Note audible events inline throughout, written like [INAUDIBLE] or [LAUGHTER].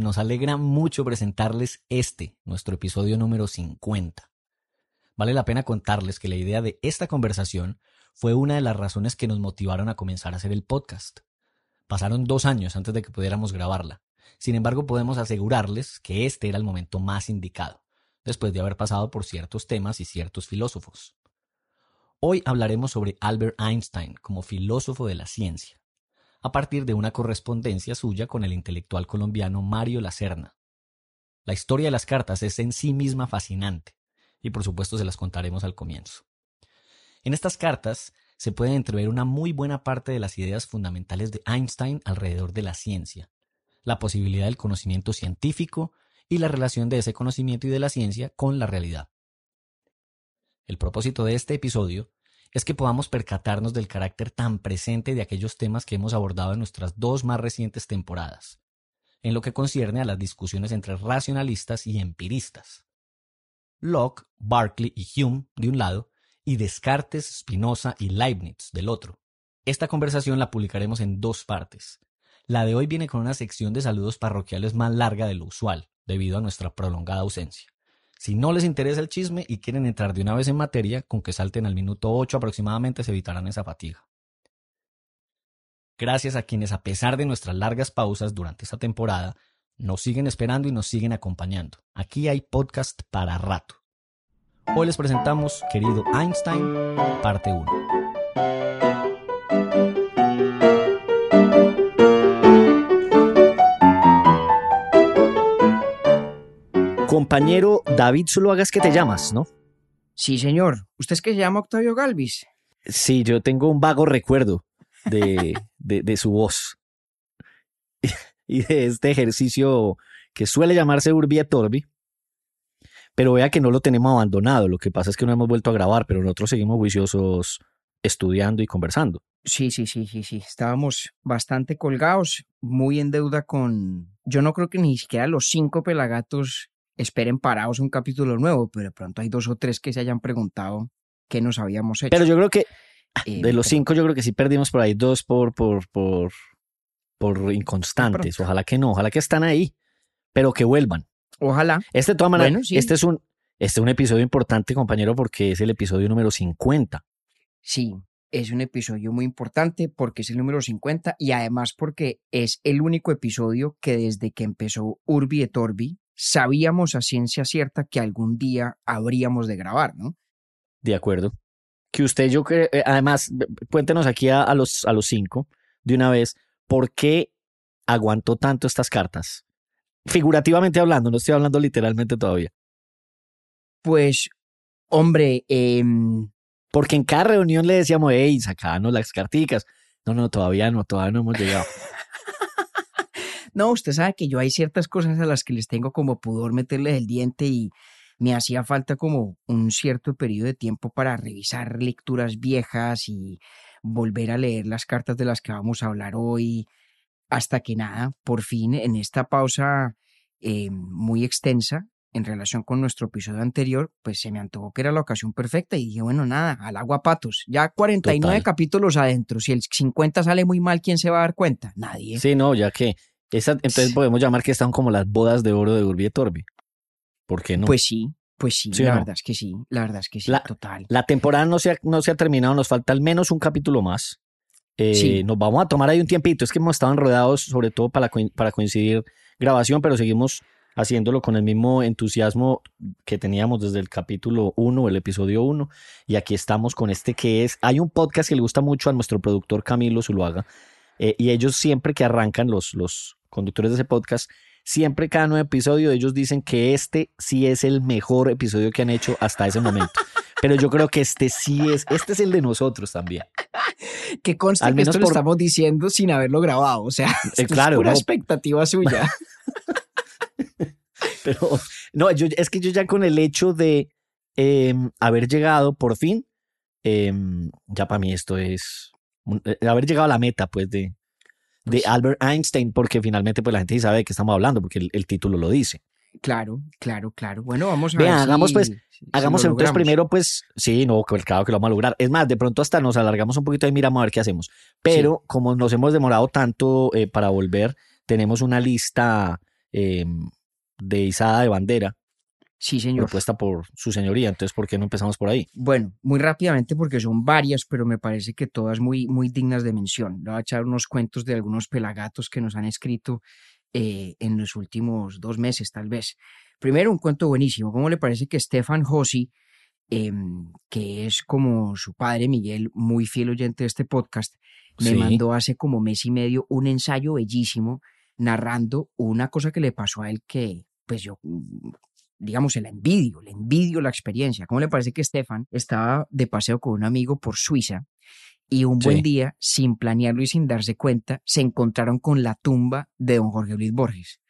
Nos alegra mucho presentarles este, nuestro episodio número 50. Vale la pena contarles que la idea de esta conversación fue una de las razones que nos motivaron a comenzar a hacer el podcast. Pasaron dos años antes de que pudiéramos grabarla. Sin embargo, podemos asegurarles que este era el momento más indicado, después de haber pasado por ciertos temas y ciertos filósofos. Hoy hablaremos sobre Albert Einstein como filósofo de la ciencia a partir de una correspondencia suya con el intelectual colombiano Mario Lacerna. La historia de las cartas es en sí misma fascinante, y por supuesto se las contaremos al comienzo. En estas cartas se puede entrever una muy buena parte de las ideas fundamentales de Einstein alrededor de la ciencia, la posibilidad del conocimiento científico y la relación de ese conocimiento y de la ciencia con la realidad. El propósito de este episodio es que podamos percatarnos del carácter tan presente de aquellos temas que hemos abordado en nuestras dos más recientes temporadas, en lo que concierne a las discusiones entre racionalistas y empiristas. Locke, Berkeley y Hume de un lado, y Descartes, Spinoza y Leibniz del otro. Esta conversación la publicaremos en dos partes. La de hoy viene con una sección de saludos parroquiales más larga de lo usual, debido a nuestra prolongada ausencia. Si no les interesa el chisme y quieren entrar de una vez en materia, con que salten al minuto 8 aproximadamente se evitarán esa fatiga. Gracias a quienes, a pesar de nuestras largas pausas durante esta temporada, nos siguen esperando y nos siguen acompañando. Aquí hay podcast para rato. Hoy les presentamos Querido Einstein, parte 1. Compañero David Zuluaga es que te llamas, ¿no? Sí, señor. ¿Usted es que se llama Octavio Galvis? Sí, yo tengo un vago recuerdo de, de, de su voz [LAUGHS] y de este ejercicio que suele llamarse Urbi et Orbi. Pero vea que no lo tenemos abandonado. Lo que pasa es que no hemos vuelto a grabar, pero nosotros seguimos juiciosos estudiando y conversando. Sí, sí, sí, sí, sí. Estábamos bastante colgados, muy en deuda con. Yo no creo que ni siquiera los cinco pelagatos esperen parados un capítulo nuevo, pero de pronto hay dos o tres que se hayan preguntado qué nos habíamos hecho. Pero yo creo que Eh, de los pero- cinco, yo creo que sí perdimos por ahí dos por, por, por, por inconstantes. pronto. Ojalá que no, ojalá que están ahí, pero que vuelvan. Ojalá. Este, de todas maneras, Bueno, sí. este, es un, este es un episodio importante, compañero, porque es el episodio número 50. Sí, es un episodio muy importante porque es el número 50 y además porque es el único episodio que desde que empezó Urbi et Orbi sabíamos a ciencia cierta que algún día habríamos de grabar, ¿no? De acuerdo. Que usted, yo creo, eh, además, cuéntenos aquí a, a los, a los cinco de una vez, ¿por qué aguantó tanto estas cartas? Figurativamente hablando, no estoy hablando literalmente todavía. Pues, hombre, em, Porque en cada reunión le decíamos, hey, sacanos las carticas. No, no, todavía no, todavía no hemos llegado. [LAUGHS] no, usted sabe que yo hay ciertas cosas a las que les tengo como pudor meterles el diente y me hacía falta como un cierto periodo de tiempo para revisar lecturas viejas y volver a leer las cartas de las que vamos a hablar hoy, hasta que nada, por fin en esta pausa eh, muy extensa en relación con nuestro episodio anterior, pues se me antojó que era la ocasión perfecta y dije, bueno, nada, al agua patos, ya 49 Total. capítulos adentro, si el 50 sale muy mal, ¿quién se va a dar cuenta? Nadie. Sí, no, ya que. Esa, entonces podemos llamar que están como las bodas de oro de Urbi et Orbi. ¿Por qué no? Pues sí, pues sí, ¿Sí o la no? verdad es que sí, la verdad es que sí, La- total. La temporada no se ha, no se ha terminado, nos falta al menos un capítulo más. Eh, Sí. Nos vamos a tomar ahí un tiempito. Es que hemos estado enredados, sobre todo para, para coincidir grabación, pero seguimos haciéndolo con el mismo entusiasmo que teníamos desde el capítulo 1, el episodio 1. Y aquí estamos con este que es. Hay un podcast que le gusta mucho a nuestro productor Camilo Zuluaga. eh, y ellos siempre que arrancan los, los conductores de ese podcast, siempre cada nuevo episodio ellos dicen que este sí es el mejor episodio que han hecho hasta ese momento. [LAUGHS] Pero yo creo que este sí es, este es el de nosotros también. [LAUGHS] Que conste Al que esto lo estamos diciendo sin haberlo grabado, o sea, esto [LAUGHS] es pura no. expectativa suya. Pero no, yo, es que yo ya con el hecho de em, haber llegado por fin, em, ya para mí esto es eh, haber llegado a la meta, pues, de, de Pues- Albert Einstein, porque finalmente pues la gente sí sabe de qué estamos hablando, porque el, el título lo dice. Claro, claro, claro. Bueno, vamos a ver. hagamos, si- pues, si- Hagamos entonces primero, pues, sí, no, que- claro que lo vamos a lograr. Es más, de pronto hasta nos alargamos un poquito y miramos a ver qué hacemos. Pero como nos hemos demorado tanto eh, para volver, tenemos una lista eh, de izada de bandera Sí, señor. propuesta por su señoría. Entonces, ¿por qué no empezamos por ahí? Bueno, muy rápidamente porque son varias, pero me parece que todas muy, muy dignas de mención. Le voy a echar unos cuentos de algunos pelagatos que nos han escrito eh, en los últimos dos meses, tal vez. Primero, un cuento buenísimo. ¿Cómo le parece que Stefan Hossi, em, que es como su padre Miguel, muy fiel oyente de este podcast, me Sí. mandó hace como mes y medio un ensayo bellísimo narrando una cosa que le pasó a él que, pues yo, digamos, se la envidio, le envidio la experiencia. ¿Cómo le parece que Stefan estaba de paseo con un amigo por Suiza y un buen Sí. día, sin planearlo y sin darse cuenta, se encontraron con la tumba de don Jorge Luis Borges?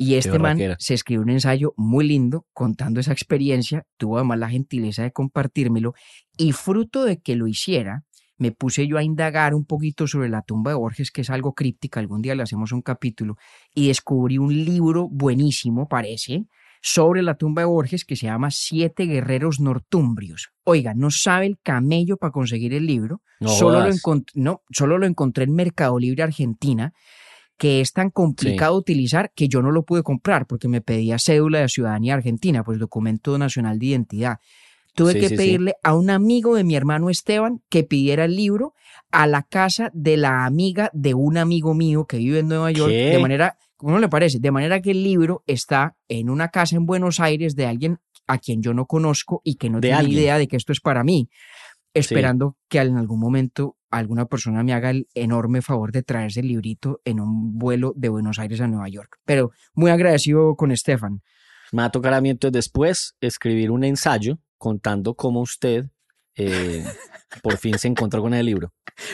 Y este man se escribió un ensayo muy lindo contando esa experiencia, tuvo además la gentileza de compartírmelo y fruto de que lo hiciera, me puse yo a indagar un poquito sobre la tumba de Borges, que es algo críptica, algún día le hacemos un capítulo, y descubrí un libro buenísimo, parece, sobre la tumba de Borges que se llama Siete Guerreros Nortumbrios. Oiga, no sabe el camello para conseguir el libro, No solo, lo jodas. encont- no, solo lo encontré en Mercado Libre Argentina, que es tan complicado utilizar que yo no lo pude comprar porque me pedía cédula de ciudadanía argentina, pues documento nacional de identidad. Tuve Sí, que sí. pedirle a un amigo de mi hermano Esteban que pidiera el libro a la casa de la amiga de un amigo mío que vive en Nueva York, ¿Qué? de manera, ¿cómo le parece? De manera que el libro está en una casa en Buenos Aires de alguien a quien yo no conozco y que no tiene alguien. idea de que esto es para mí, esperando que en algún momento alguna persona me haga el enorme favor de traerse el librito en un vuelo de Buenos Aires a Nueva York. Pero muy agradecido con Estefan. Me va a tocar a mí entonces después escribir un ensayo contando cómo usted eh, [LAUGHS] por fin se encontró con el libro.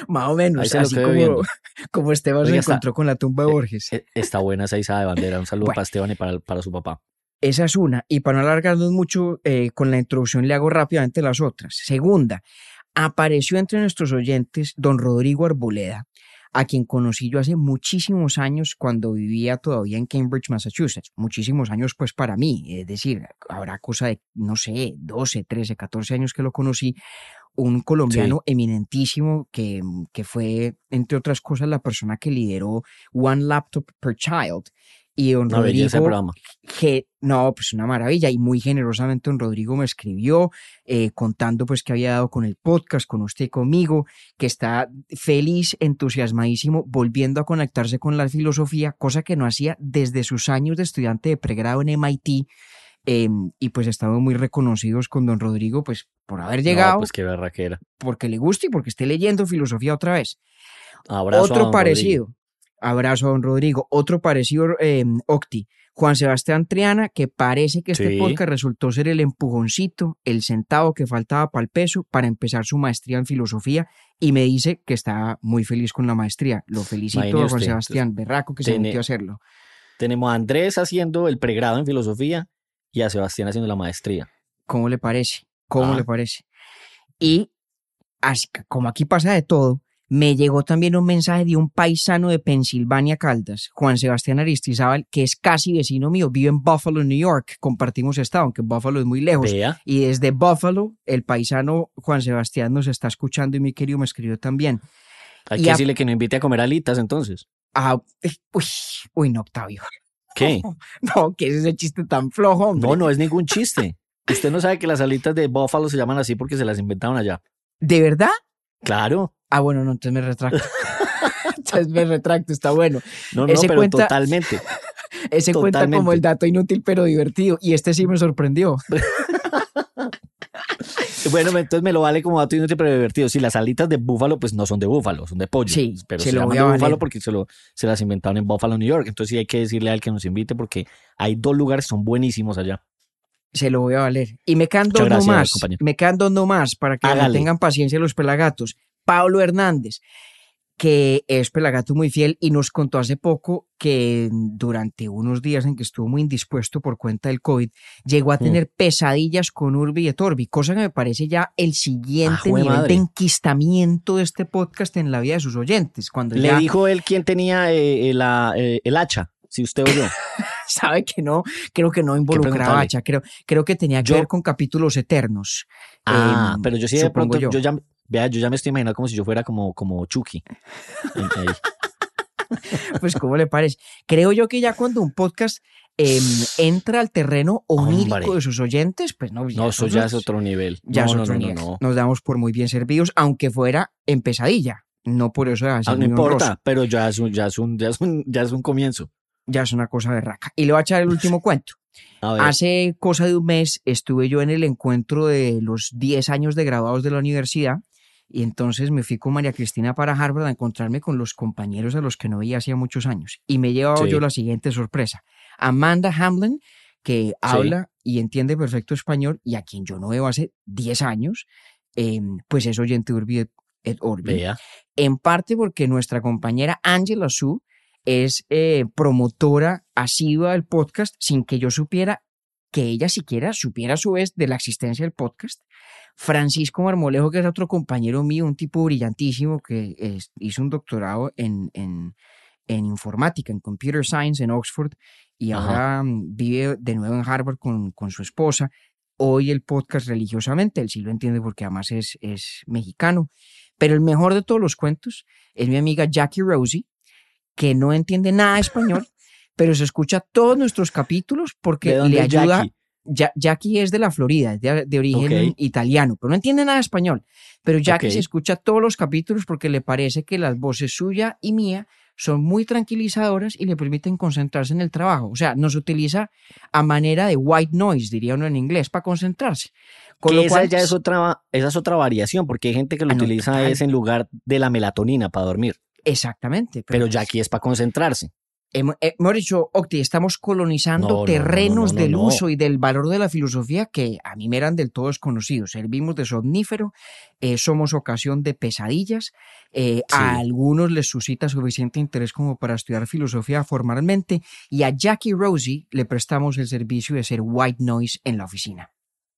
Más o menos, así [LAUGHS] como, Esteban se está- encontró con la tumba de eh, Borges. Eh, Está buena esa izada de bandera. Un saludo Bueno. para Esteban y para, para su papá. Esa es una. Y para no alargarnos mucho eh, con la introducción, le hago rápidamente las otras. Segunda, apareció entre nuestros oyentes don Rodrigo Arboleda, a quien conocí yo hace muchísimos años cuando vivía todavía en Cambridge, Massachusetts. Muchísimos años, pues para mí, es decir, habrá cosa de, no sé, 12, 13, 14 años que lo conocí. Un colombiano eminentísimo que, que fue, entre otras cosas, la persona que lideró One Laptop per Child. Y don Una Rodrigo, que no, pues una maravilla y muy generosamente don Rodrigo me escribió eh, contando pues que había dado con el podcast, con usted y conmigo, que está feliz, entusiasmadísimo, volviendo a conectarse con la filosofía, cosa que no hacía desde sus años de estudiante de pregrado en MIT. eh, y pues estamos muy reconocidos con don Rodrigo pues por haber llegado, No, pues qué berraquera. porque le gusta y porque esté leyendo filosofía otra vez. Abrazo a Otro don Rodrigo. parecido. Abrazo a don Rodrigo. Otro parecido, eh, Octi. Juan Sebastián Triana, que parece que este Sí. podcast resultó ser el empujoncito, el centavo que faltaba para el peso para empezar su maestría en filosofía y me dice que está muy feliz con la maestría. Lo felicito Imagine a Juan usted, Sebastián, berraco que se metió a hacerlo. Tenemos a Andrés haciendo el pregrado en filosofía y a Sebastián haciendo la maestría. ¿Cómo le parece? ¿Cómo Ah. le parece? Y así que como aquí pasa de todo, me llegó también un mensaje de un paisano de Pensilvania Caldas, Juan Sebastián Aristizábal, que es casi vecino mío, vive en Buffalo, New York, compartimos estado, aunque Buffalo es muy lejos. Vea, Y desde Buffalo, el paisano Juan Sebastián nos está escuchando y mi querido me escribió también. hay Y que a- decirle que nos invite a comer alitas entonces. Ah, uy, uy, no, Octavio. ¿Qué? [LAUGHS] No, que es ese chiste tan flojo, hombre. No, no es ningún chiste. Usted no sabe que las alitas de Buffalo se llaman así porque se las inventaron allá. ¿De verdad? Claro. Ah, bueno, no, entonces me retracto. [LAUGHS] entonces me retracto, está bueno. No, no, Ese pero cuenta- totalmente. [LAUGHS] Ese cuenta como el dato inútil pero divertido. Y este sí me sorprendió. [LAUGHS] Bueno, entonces me lo vale como dato inútil pero divertido. Sí, las alitas de búfalo pues no son de búfalo, son de pollo. Sí, pero se se, lo llaman voy de búfalo porque se, lo, se las inventaron en Buffalo, New York. Entonces sí hay que decirle al que nos invite porque hay dos lugares que son buenísimos allá. Se lo voy a valer. Y me dos gracias, más. compañero. Me dos no más para que tengan paciencia los pelagatos. Pablo Hernández. que es Pelagato muy fiel y nos contó hace poco que durante unos días en que estuvo muy indispuesto por cuenta del COVID, llegó a Mm. tener pesadillas con Urbi et Orbi, cosa que me parece ya el siguiente nivel madre. de enquistamiento de este podcast en la vida de sus oyentes. Cuando Le ya dijo él quién tenía eh, eh, la, eh, el hacha, si usted oyó. [LAUGHS] sabe que no, creo que no involucraba hacha, creo, creo que tenía que Yo- ver con capítulos eternos. Ah, Em, pero yo sí de pronto, yo. yo. ya, vea, yo ya me estoy imaginando como si yo fuera como, como Chucky. [LAUGHS] Pues, ¿cómo le parece? Creo yo que ya cuando un podcast em, entra al terreno onírico Hombre. de sus oyentes, pues no, No, eso ya es otro nivel. ya no, es no, otro no, no, nivel. no. Nos damos por muy bien servidos, aunque fuera en pesadilla. No por eso Ah, no importa, honroso. pero ya es un, ya es un, ya es un, ya es un comienzo. Ya es una cosa de raca. Y le voy a echar el último [LAUGHS] cuento. Hace cosa de un mes estuve yo en el encuentro de los 10 años de graduados de la universidad y entonces me fui con María Cristina para Harvard a encontrarme con los compañeros a los que no veía hacía muchos años. Y me he llevado Sí. yo la siguiente sorpresa. Amanda Hamlin, que habla y entiende perfecto español y a quien yo no veo hace 10 años, eh, pues es oyente Urbi et, et Orbi en parte porque nuestra compañera Angela Su es eh, promotora asidua del podcast sin que yo supiera que ella siquiera supiera a su vez de la existencia del podcast. Francisco Marmolejo, que es otro compañero mío, un tipo brillantísimo que es- hizo un doctorado en, en, en informática, en computer science en Oxford y Ajá. ahora mm, vive de nuevo en Harvard con, con su esposa. Hoy el podcast religiosamente, él sí lo entiende porque además es, es mexicano. Pero el mejor de todos los cuentos es mi amiga Jackie Rosie, que no entiende nada de español, [LAUGHS] pero se escucha todos nuestros capítulos ¿De porque le ayuda. Jackie? Ja- Jackie es de la Florida, es de, de origen italiano, pero no entiende nada de español. Pero Jackie se escucha todos los capítulos porque le parece que las voces suya y mía son muy tranquilizadoras y le permiten concentrarse en el trabajo. O sea, nos utiliza a manera de white noise, diría uno en inglés, para concentrarse. Con Que lo esa cual, ya es otra, esa es otra variación, porque hay gente que lo Ah, utiliza es en lugar de la melatonina para dormir, Exactamente. pero pues, ya aquí es para concentrarse. Hemos, hemos dicho, Octi, estamos colonizando No, no, no, terrenos no, no, del uso y del valor de la filosofía que a mí me eran del todo desconocidos. Servimos de somnífero, eh, somos ocasión de pesadillas, eh, Sí. a algunos les suscita suficiente interés como para estudiar filosofía formalmente y a Jackie Rosie le prestamos el servicio de ser white noise en la oficina.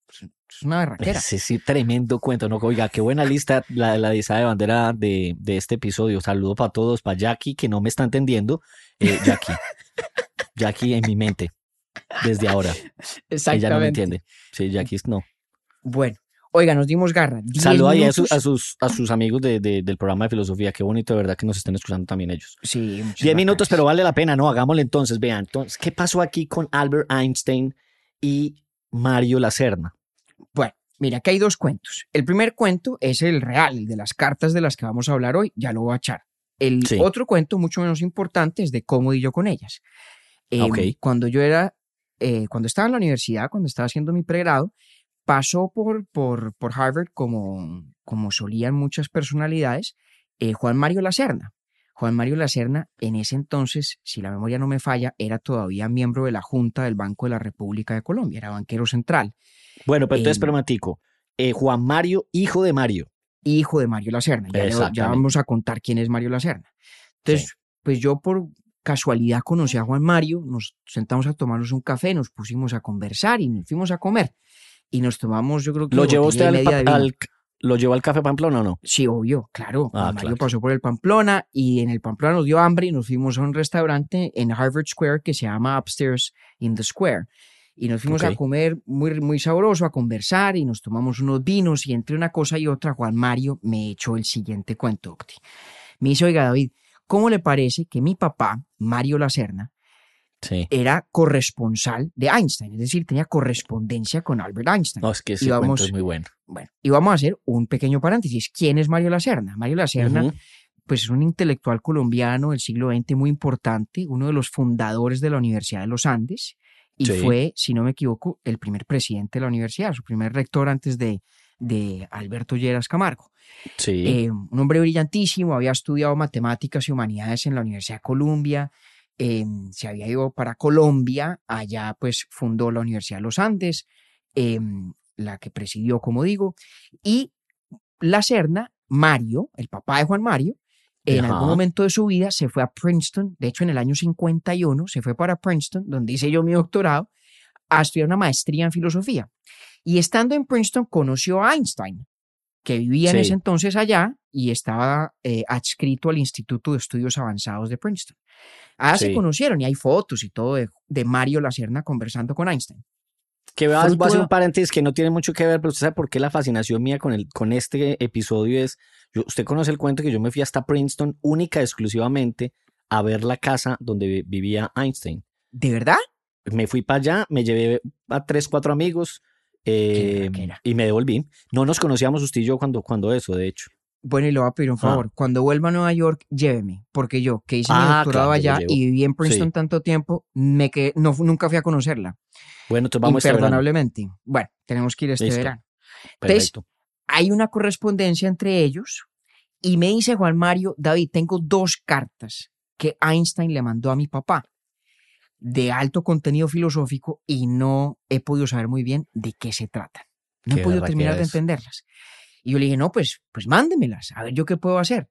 Pues, Es una berraquera. [LAUGHS] Ese sí, tremendo cuento, ¿no? Oiga, qué buena lista la, la lista de bandera de, de este episodio. Saludo para todos, para Jackie, que no me está entendiendo. Eh, Jackie. [LAUGHS] Jackie en mi mente, desde ahora. Ella no me entiende. Sí, Jackie no. Bueno, oiga, nos dimos garra. Ahí a, minutos. sus- a sus, a sus amigos de- de- del programa de filosofía. Qué bonito, de verdad, que nos estén escuchando también ellos. Sí, Diez minutos, bacanas. pero vale la pena, ¿no? Hagámosle entonces. Vean, entonces, ¿qué pasó aquí con Albert Einstein y Mario Lacerna? Bueno, mira, que hay dos cuentos. El primer cuento es el real, el de las cartas de las que vamos a hablar hoy, ya lo voy a echar. El Sí. otro cuento, mucho menos importante, es de cómo di yo con ellas. Eh, Ok. Cuando yo era, eh, cuando estaba en la universidad, cuando estaba haciendo mi pregrado, pasó por, por, por Harvard, como, como solían muchas personalidades, eh, Juan Mario Lacerna. Juan Mario Lacerna, en ese entonces, si la memoria no me falla, era todavía miembro de la Junta del Banco de la República de Colombia, era banquero central. Bueno, pero entonces, permatico. Eh, Juan Mario, hijo de Mario. hijo de Mario Lacerna. Ya, ya vamos a contar quién es Mario Lacerna. Entonces, pues yo por casualidad conocí a Juan Mario, nos sentamos a tomarnos un café, nos pusimos a conversar y nos fuimos a comer. Y nos tomamos, yo creo que ¿Lo llevó usted al- ¿Lo llevó al café Pamplona o no? Sí, obvio, claro. Ah, Mario claro. pasó por el Pamplona y en el Pamplona nos dio hambre y nos fuimos a un restaurante en Harvard Square que se llama Upstairs in the Square. Y nos fuimos a comer muy, muy sabroso, a conversar y nos tomamos unos vinos y entre una cosa y otra Juan Mario me echó el siguiente cuento, Octi. Me dice, oiga David, ¿cómo le parece que mi papá, Mario Lacerna, Sí. era corresponsal de Einstein? Es decir, tenía correspondencia con Albert Einstein. No, es que ese vamos- es muy bueno. Bueno, y vamos a hacer un pequeño paréntesis. ¿Quién es Mario Lacerna? Mario Lacerna Ujú. pues es un intelectual colombiano del siglo XX muy importante, uno de los fundadores de la Universidad de los Andes y Sí. fue, si no me equivoco, el primer presidente de la universidad, su primer rector antes de, de Alberto Lleras Camargo. Sí. Eh, un hombre brillantísimo, había estudiado matemáticas y humanidades en la Universidad de Columbia, eh, se había ido para Colombia, allá pues fundó la Universidad de los Andes, eh, la que presidió, como digo, y la Serna, Mario, el papá de Juan Mario, en Ajá. algún momento de su vida se fue a Princeton, de hecho en el año 51 se fue para Princeton, donde hice yo mi doctorado, a estudiar una maestría en filosofía. Y estando en Princeton conoció a Einstein, que vivía en Sí. ese entonces allá y estaba eh, adscrito al Instituto de Estudios Avanzados de Princeton. Se Sí. conocieron y hay fotos y todo de, de Mario Lacerna conversando con Einstein. Que voy a, hacer un paréntesis que no tiene mucho que ver, pero usted sabe por qué la fascinación mía con, el, con este episodio es, yo- usted conoce el cuento que yo me fui hasta Princeton única y exclusivamente a ver la casa donde vi- vivía Einstein. ¿De verdad? Me fui para allá, me llevé a tres, cuatro amigos eh, berraquera. y me devolví. No nos conocíamos usted y yo cuando, cuando eso, de hecho. Bueno, y le voy a pedir un Ah. favor. Cuando vuelva a Nueva York, lléveme, porque yo, que hice mi Ah, doctorado claro, lo allá y viví en Princeton Sí. tanto tiempo, me quedé, no, nunca fui a conocerla. Bueno, entonces vamos este imperdonablemente. Bueno, tenemos que ir este Listo. verano. Entonces, hay una correspondencia entre ellos y me dice Juan Mario, David, tengo dos cartas que Einstein le mandó a mi papá de alto contenido filosófico y no he podido saber muy bien de qué se tratan. No he podido terminar de entenderlas. Y yo le dije, no, pues, pues mándemelas, a ver yo qué puedo hacer.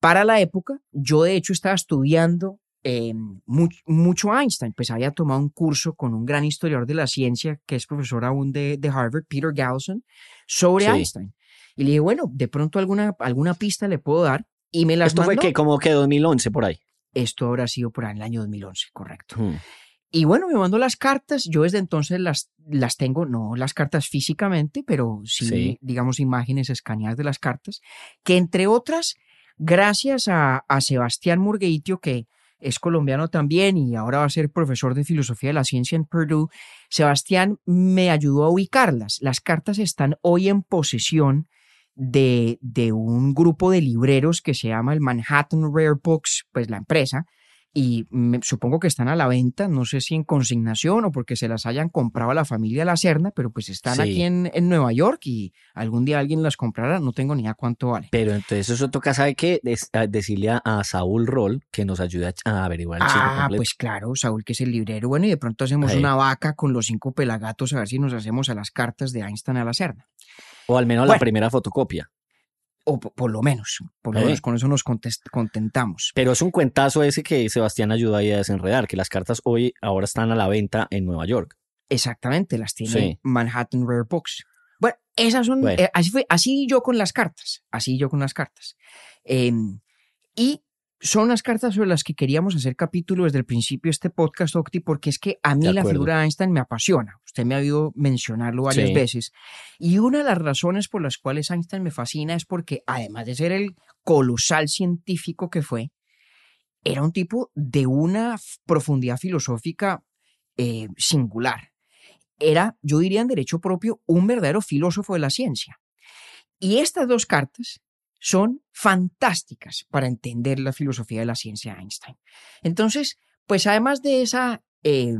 Para la época, yo de hecho estaba estudiando eh, mu- mucho Einstein, pues había tomado un curso con un gran historiador de la ciencia, que es profesor aún de, de Harvard, Peter Galison, sobre Sí. Einstein. Y le dije, bueno, de pronto alguna, alguna pista le puedo dar. Y me las Esto fue que como que 2011 por ahí. Esto habrá sido por ahí en el año 2011, correcto. Hmm. Y bueno, me mandó las cartas. Yo desde entonces las, las tengo, no las cartas físicamente, pero sí, Sí. digamos, imágenes escaneadas de las cartas, que entre otras, gracias a, a Sebastián Murgueitio, que es colombiano también y ahora va a ser profesor de filosofía de la ciencia en Purdue, Sebastián me ayudó a ubicarlas. Las cartas están hoy en posesión de, de un grupo de libreros que se llama el Manhattan Rare Books, pues la empresa, y me- supongo que están a la venta, no sé si en consignación o porque se las hayan comprado a la familia La Serna, pero pues están Sí. aquí en, en Nueva York y algún día alguien las comprará, no tengo ni idea cuánto vale. Pero entonces eso toca, ¿sabe qué? Des- a- decirle a, a Saúl Roll que nos ayude a, averiguar el Ah, completo. pues claro, Saúl, que es el librero. Bueno, y de pronto hacemos Ahí. una vaca con los cinco pelagatos a ver si nos hacemos a las cartas de Einstein a la Serna. O al menos la primera fotocopia. O po- por, lo menos, por lo Ahí. menos con eso nos contentamos. Pero es un cuentazo ese que Sebastián ayudó ahí a desenredar, que las cartas hoy ahora están a la venta en Nueva York. Exactamente, las tiene Sí. Manhattan Rare Books. Bueno, esas son, Bueno. eh, así fue, así yo con las cartas, así yo con las cartas. Em, y son las cartas sobre las que queríamos hacer capítulo desde el principio de este podcast, Octi, porque es que a mí la figura de Einstein me apasiona. Usted me ha oído mencionarlo varias Sí. veces. Y una de las razones por las cuales Einstein me fascina es porque, además de ser el colosal científico que fue, era un tipo de una profundidad filosófica eh, singular. Era, yo diría en derecho propio, un verdadero filósofo de la ciencia. Y estas dos cartas son fantásticas para entender la filosofía de la ciencia de Einstein. Entonces, pues además de esa eh,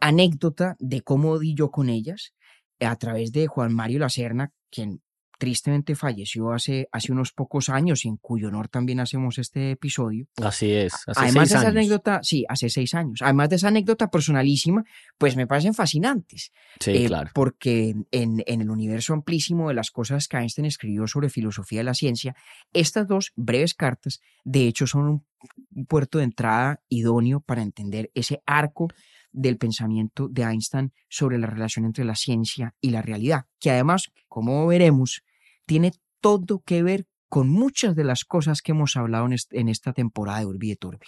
anécdota de cómo di yo con ellas, a través de Juan Mario Lacerna, quien tristemente falleció hace, hace unos pocos años y en cuyo honor también hacemos este episodio. Así es. Hace Además de esa años. anécdota, sí, hace seis años. Además de esa anécdota personalísima, pues me parecen fascinantes. Sí, Eh, claro. Porque en, en el universo amplísimo de las cosas que Einstein escribió sobre filosofía de la ciencia, estas dos breves cartas, de hecho, son un puerto de entrada idóneo para entender ese arco del pensamiento de Einstein sobre la relación entre la ciencia y la realidad, que además, como veremos, tiene todo que ver con muchas de las cosas que hemos hablado en, est- en esta temporada de Urbi et Orbi.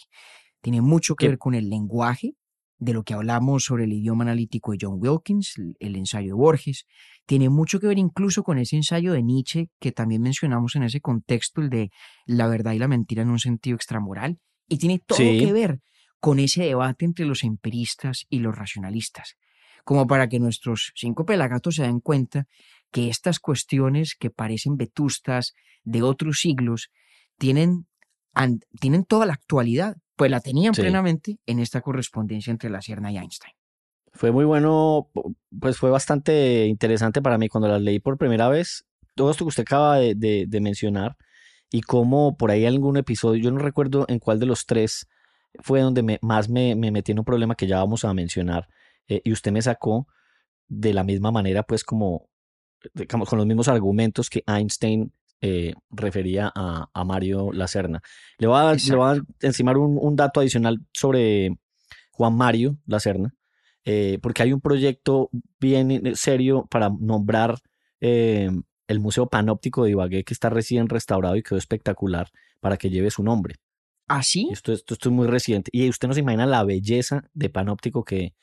Tiene mucho que ver con el lenguaje, de lo que hablamos sobre el idioma analítico de John Wilkins, el, el ensayo de Borges, tiene mucho que ver incluso con ese ensayo de Nietzsche que también mencionamos en ese contexto, el de la verdad y la mentira en un sentido extramoral, y tiene todo Sí. que ver con ese debate entre los empiristas y los racionalistas, como para que nuestros cinco pelagatos se den cuenta que estas cuestiones que parecen vetustas de otros siglos tienen, tienen toda la actualidad, pues la tenían Sí. plenamente en esta correspondencia entre la Sierna y Einstein. Fue muy bueno, pues fue bastante interesante para mí cuando las leí por primera vez. Todo esto que usted acaba de, de- de mencionar y cómo por ahí algún episodio, yo no recuerdo en cuál de los tres fue donde me- más me, me metí en un problema que ya vamos a mencionar eh, y usted me sacó de la misma manera, pues como, digamos, con los mismos argumentos que Einstein eh, refería a, a, Mario Lacerna. Le voy a, le voy a encimar un, un, dato adicional sobre Juan Mario Lacerna, eh, porque hay un proyecto bien serio para nombrar eh, el Museo Panóptico de Ibagué, que está recién restaurado y quedó espectacular, para que lleve su nombre. ¿Ah, sí? Esto, esto, esto es muy reciente. Y usted no se imagina la belleza de Panóptico que,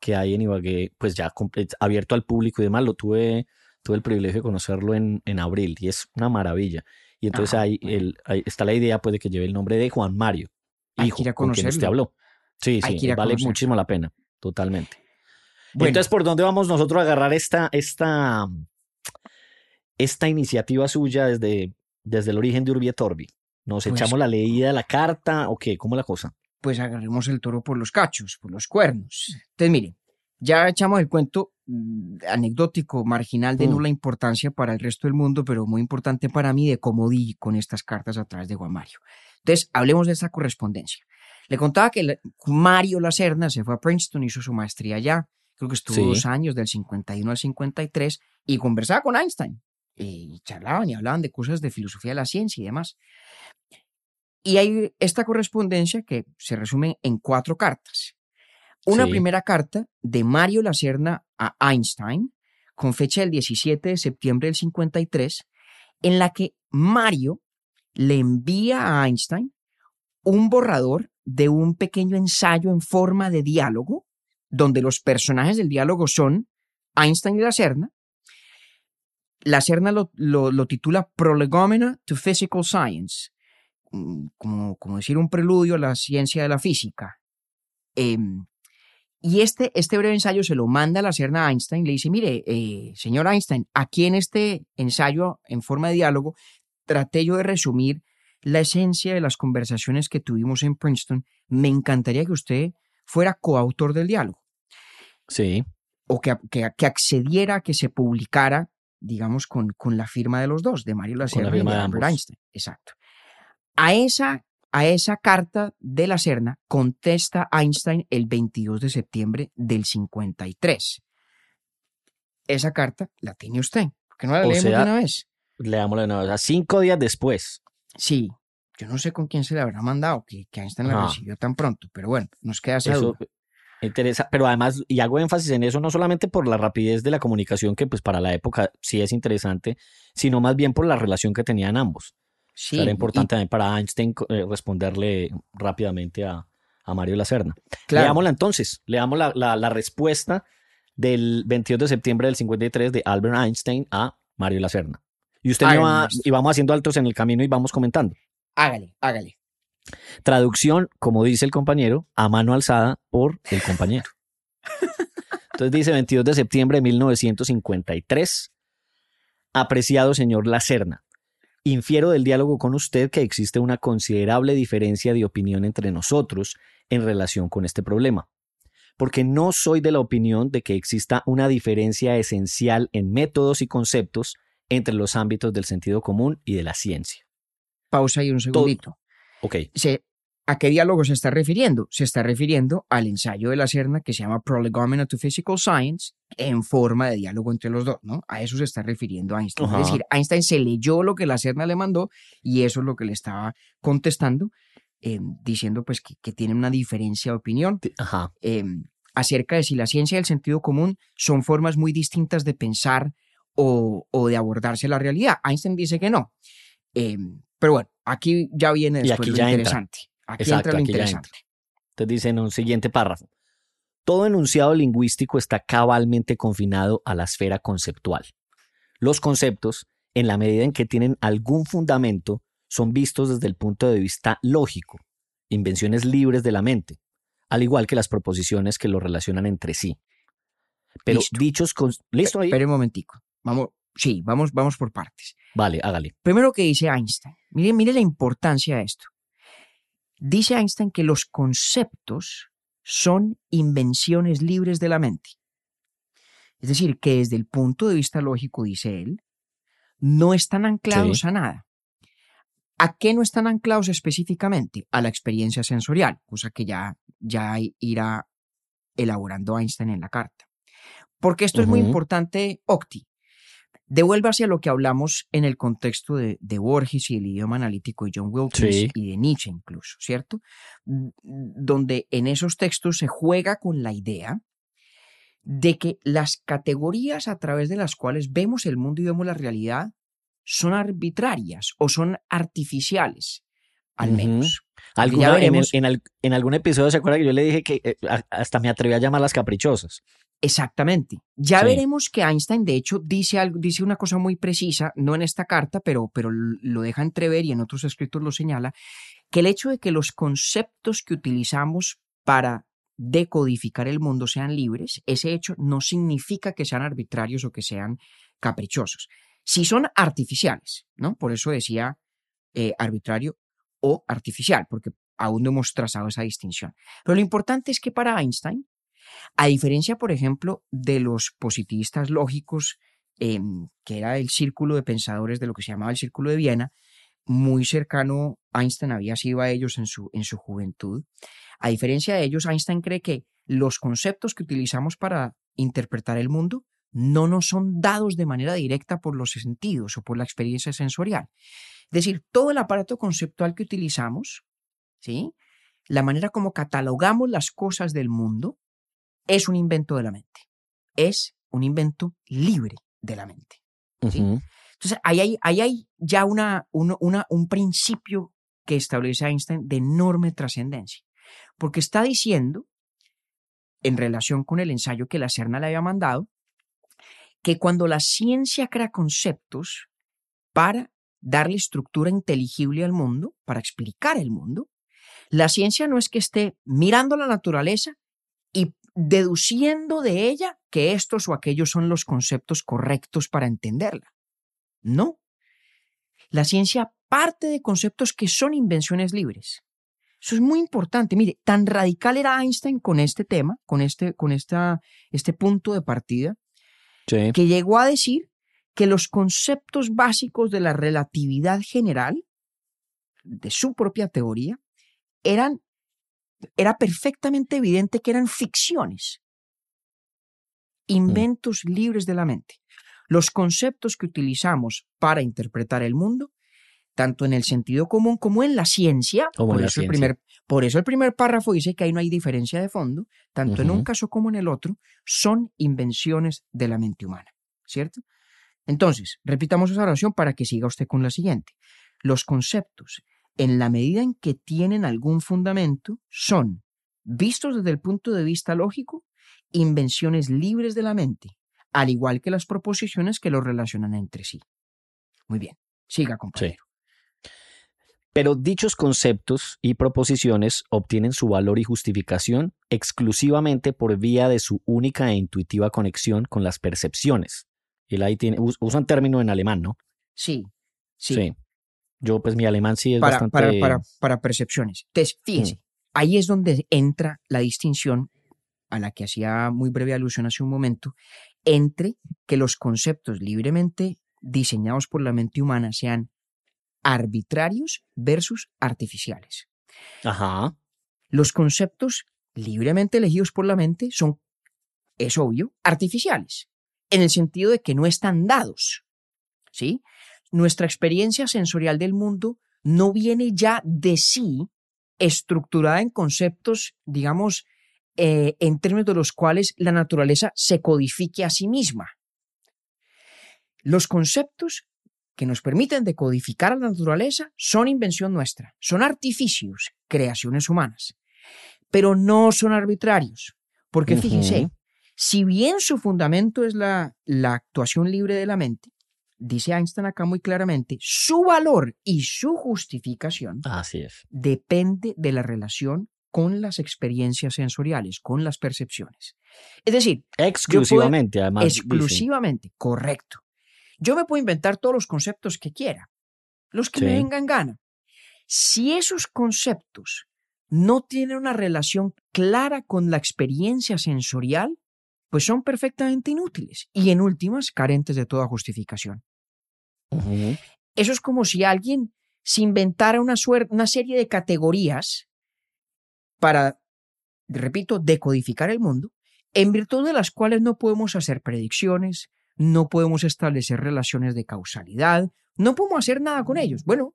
que hay en Ibagué, pues ya abierto al público y demás. Lo tuve, tuve el privilegio de conocerlo en, en abril y es una maravilla. Y entonces ahí, el, ahí, está la idea pues de que lleve el nombre de Juan Mario, hijo con quien usted habló. Sí, sí, vale muchísimo la pena, totalmente. Bueno. Entonces, ¿por dónde vamos nosotros a agarrar esta, esta, esta iniciativa suya desde, desde el origen de Urbi Torbi? ¿Nos pues, echamos la leída de la carta o qué? ¿Cómo la cosa? Pues agarremos el toro por los cachos, por los cuernos. Entonces, mire, ya echamos el cuento mm, anecdótico, marginal, de mm. nula importancia para el resto del mundo, pero muy importante para mí de cómo di con estas cartas a través de Juan Mario. Entonces, hablemos de esta correspondencia. Le contaba que Mario Lacerna se fue a Princeton, hizo su maestría allá, creo que estuvo sí. dos años, del 51 al 53, y conversaba con Einstein. Y charlaban y hablaban de cosas de filosofía de la ciencia y demás. Y hay esta correspondencia que se resume en cuatro cartas. Una sí. primera carta de Mario Lacerna a Einstein, con fecha del 17 de septiembre del 53, en la que Mario le envía a Einstein un borrador de un pequeño ensayo en forma de diálogo, donde los personajes del diálogo son Einstein y Lacerna. Lacerna lo, lo, lo titula Prolegomena to Physical Science, como, como, decir un preludio a la ciencia de la física. Eh, y este, este breve ensayo se lo manda a Lacerna a Einstein, le dice, mire, eh, señor Einstein, aquí en este ensayo en forma de diálogo, traté yo de resumir la esencia de las conversaciones que tuvimos en Princeton, me encantaría que usted fuera coautor del diálogo. Sí. O que, que, que accediera a que se publicara, digamos, con, con, la firma de los dos, de Mario Lacerna y de Albert Einstein. Exacto. A esa, a esa carta de Lacerna contesta Einstein el 22 de septiembre del 53. Esa carta la tiene usted. ¿Por qué no la o leemos sea, de una vez? Leámosla de una vez. A cinco días después. Sí, yo no sé con quién se le habrá mandado, que, que Einstein la recibió tan pronto, pero bueno, nos queda esa eso, duda. Interesa, pero además, y hago énfasis en eso no solamente por la rapidez de la comunicación, que pues para la época sí es interesante, sino más bien por la relación que tenían ambos. Sí, era importante y, también para Einstein eh, responderle rápidamente a, a Mario Lacerna. Claro. Leámosla entonces, leamos la, la, la, respuesta del 22 de septiembre del 53 de Albert Einstein a Mario Lacerna. Y usted me va, y vamos haciendo altos en el camino y vamos comentando. Hágale, hágale. Traducción, como dice el compañero, a mano alzada por el compañero. Entonces dice 22 de septiembre de 1953. Apreciado señor Lacerna, infiero del diálogo con usted que existe una considerable diferencia de opinión entre nosotros en relación con este problema, porque no soy de la opinión de que exista una diferencia esencial en métodos y conceptos entre los ámbitos del sentido común y de la ciencia. Pausa y un segundito. Ok. Se, ¿A qué diálogo se está refiriendo? Se está refiriendo al ensayo de la Serna que se llama Prolegomena to Physical Science en forma de diálogo entre los dos, ¿no? A eso se está refiriendo Einstein. Uh -huh. Es decir, Einstein se leyó lo que la Serna le mandó y eso es lo que le estaba contestando, eh, diciendo pues que, que, tiene una diferencia de opinión uh -huh. eh, acerca de si la ciencia y el sentido común son formas muy distintas de pensar o, o de abordarse la realidad. Einstein dice que no. Eh, pero bueno, aquí ya viene después y aquí lo ya interesante. Aquí Exacto, entra lo aquí interesante. Entra. Entonces dice en un siguiente párrafo. Todo enunciado lingüístico está cabalmente confinado a la esfera conceptual. Los conceptos, en la medida en que tienen algún fundamento, son vistos desde el punto de vista lógico, invenciones libres de la mente, al igual que las proposiciones que lo relacionan entre sí. Pero Listo. dichos con... ¿Listo ahí? Espera un momentico. Vamos, sí, vamos, vamos por partes. Vale, hágale. Primero que dice Einstein. Mire, mire la importancia de esto. Dice Einstein que los conceptos son invenciones libres de la mente. Es decir, que desde el punto de vista lógico, dice él, no están anclados sí. a nada. ¿A qué no están anclados específicamente? A la experiencia sensorial, cosa que ya, ya irá elaborando Einstein en la carta. Porque esto uh -huh. es muy importante, Octi. Devuélvase a lo que hablamos en el contexto de, de Borges y el idioma analítico de John Wilkins Sí. y de Nietzsche incluso, ¿cierto? Mm, Donde en esos textos se juega con la idea de que las categorías a través de las cuales vemos el mundo y vemos la realidad son arbitrarias o son artificiales, al menos. Ya en, el- veremos- en al- en algún episodio se acuerda que yo le dije que eh, hasta me atreví a llamarlas caprichosas. Exactamente. Ya Sí. veremos que Einstein, de hecho, dice algo, dice una cosa muy precisa, no en esta carta, pero, pero lo deja entrever y en otros escritos lo señala, que el hecho de que los conceptos que utilizamos para decodificar el mundo sean libres, ese hecho no significa que sean arbitrarios o que sean caprichosos. Si son artificiales, ¿no? Por eso decía eh, arbitrario o artificial, porque aún no hemos trazado esa distinción. Pero lo importante es que para Einstein, a diferencia, por ejemplo, de los positivistas lógicos, em, que era el círculo de pensadores de lo que se llamaba el círculo de Viena, muy cercano, Einstein había sido a ellos en su, en su juventud. A diferencia de ellos, Einstein cree que los conceptos que utilizamos para interpretar el mundo no nos son dados de manera directa por los sentidos o por la experiencia sensorial. Es decir, todo el aparato conceptual que utilizamos, ¿sí? la manera como catalogamos las cosas del mundo, es un invento de la mente. Es un invento libre de la mente. Entonces, ahí hay, ahí hay ya una, una- un principio que establece Einstein de enorme trascendencia, porque está diciendo, en relación con el ensayo que la Serna le había mandado, que cuando la ciencia crea conceptos para darle estructura inteligible al mundo, para explicar el mundo, la ciencia no es que esté mirando la naturaleza y deduciendo de ella que estos o aquellos son los conceptos correctos para entenderla. No. La ciencia parte de conceptos que son invenciones libres. Eso es muy importante. Mire, tan radical era Einstein con este tema, con este, con esta, este punto de partida, Sí. que llegó a decir que los conceptos básicos de la relatividad general, de su propia teoría, eran, era perfectamente evidente que eran ficciones, inventos libres de la mente. Los conceptos que utilizamos para interpretar el mundo, tanto en el sentido común como en la ciencia, Como por, la eso el primer, por eso el primer párrafo dice que ahí no hay diferencia de fondo, tanto en un caso como en el otro, son invenciones de la mente humana, ¿cierto? Entonces, repitamos esa oración para que siga usted con la siguiente. Los conceptos, en la medida en que tienen algún fundamento, son, vistos desde el punto de vista lógico, invenciones libres de la mente, al igual que las proposiciones que los relacionan entre sí. Muy bien, siga, compañero. Pero dichos conceptos y proposiciones obtienen su valor y justificación exclusivamente por vía de su única e intuitiva conexión con las percepciones. Él ahí tiene, us- usa un término en alemán, ¿no? Sí, sí. Yo, pues mi alemán sí es para, bastante. para, para, para percepciones. Entonces, Mm. ahí es donde entra la distinción a la que hacía muy breve alusión hace un momento, entre que los conceptos libremente diseñados por la mente humana sean arbitrarios versus artificiales. Ajá. Los conceptos libremente elegidos por la mente son, es obvio, artificiales, en el sentido de que no están dados. ¿sí? Nuestra experiencia sensorial del mundo no viene ya de sí estructurada en conceptos, digamos, eh, en términos de los cuales la naturaleza se codifique a sí misma. Los conceptos que nos permiten decodificar a la naturaleza son invención nuestra, son artificios, creaciones humanas, pero no son arbitrarios, porque fíjese, Ujú. si bien su fundamento es la, la actuación libre de la mente, dice Einstein acá muy claramente, su valor y su justificación Así es. depende de la relación con las experiencias sensoriales, con las percepciones. Es decir, Exclusivamente, además. exclusivamente, correcto. Yo me puedo inventar todos los conceptos que quiera, los que me vengan gana. Si esos conceptos no tienen una relación clara con la experiencia sensorial, pues son perfectamente inútiles y en últimas carentes de toda justificación. Eso es como si alguien se inventara una, una serie de categorías para, repito, decodificar el mundo, en virtud de las cuales no podemos hacer predicciones, no podemos establecer relaciones de causalidad, no podemos hacer nada con ellos. Bueno,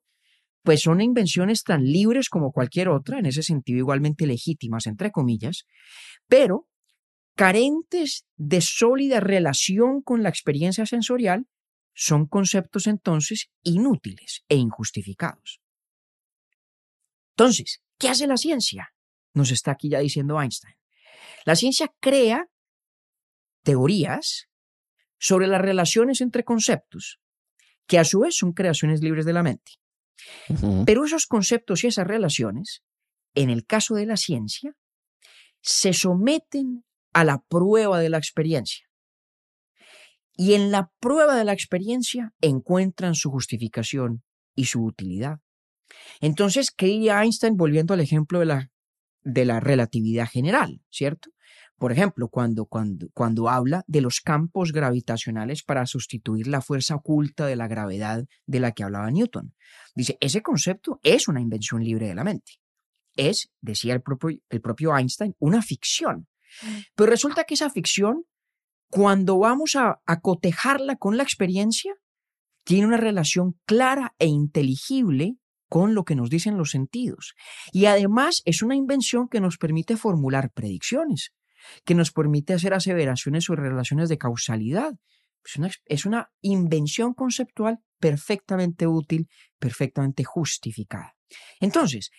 pues son invenciones tan libres como cualquier otra, en ese sentido igualmente legítimas, entre comillas, pero carentes de sólida relación con la experiencia sensorial, son conceptos entonces inútiles e injustificados. Entonces, ¿qué hace la ciencia? Nos está aquí ya diciendo Einstein. La ciencia crea teorías sobre las relaciones entre conceptos, que a su vez son creaciones libres de la mente. Pero esos conceptos y esas relaciones, en el caso de la ciencia, se someten a la prueba de la experiencia. Y en la prueba de la experiencia encuentran su justificación y su utilidad. Entonces, ¿qué diría Einstein volviendo al ejemplo de la, de la relatividad general, ¿cierto? Por ejemplo, cuando, cuando, cuando habla de los campos gravitacionales para sustituir la fuerza oculta de la gravedad de la que hablaba Newton. Dice, ese concepto es una invención libre de la mente. Es, decía el propio, el propio Einstein, una ficción. Pero resulta que esa ficción, cuando vamos a, a cotejarla con la experiencia, tiene una relación clara e inteligible con lo que nos dicen los sentidos. Y además es una invención que nos permite formular predicciones que nos permite hacer aseveraciones sobre relaciones de causalidad. Es una, es una invención conceptual perfectamente útil, perfectamente justificada. Entonces,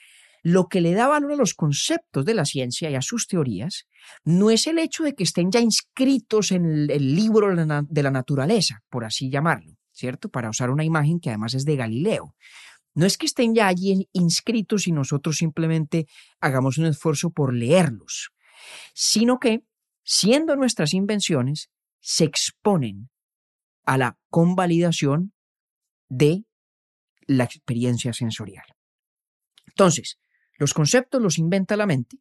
lo que le da valor a los conceptos de la ciencia y a sus teorías no es el hecho de que estén ya inscritos en el, el libro de la naturaleza, por así llamarlo, ¿cierto? Para usar una imagen que además es de Galileo. No es que estén ya allí inscritos y nosotros simplemente hagamos un esfuerzo por leerlos sino que, siendo nuestras invenciones, se exponen a la convalidación de la experiencia sensorial. Entonces, los conceptos los inventa la mente,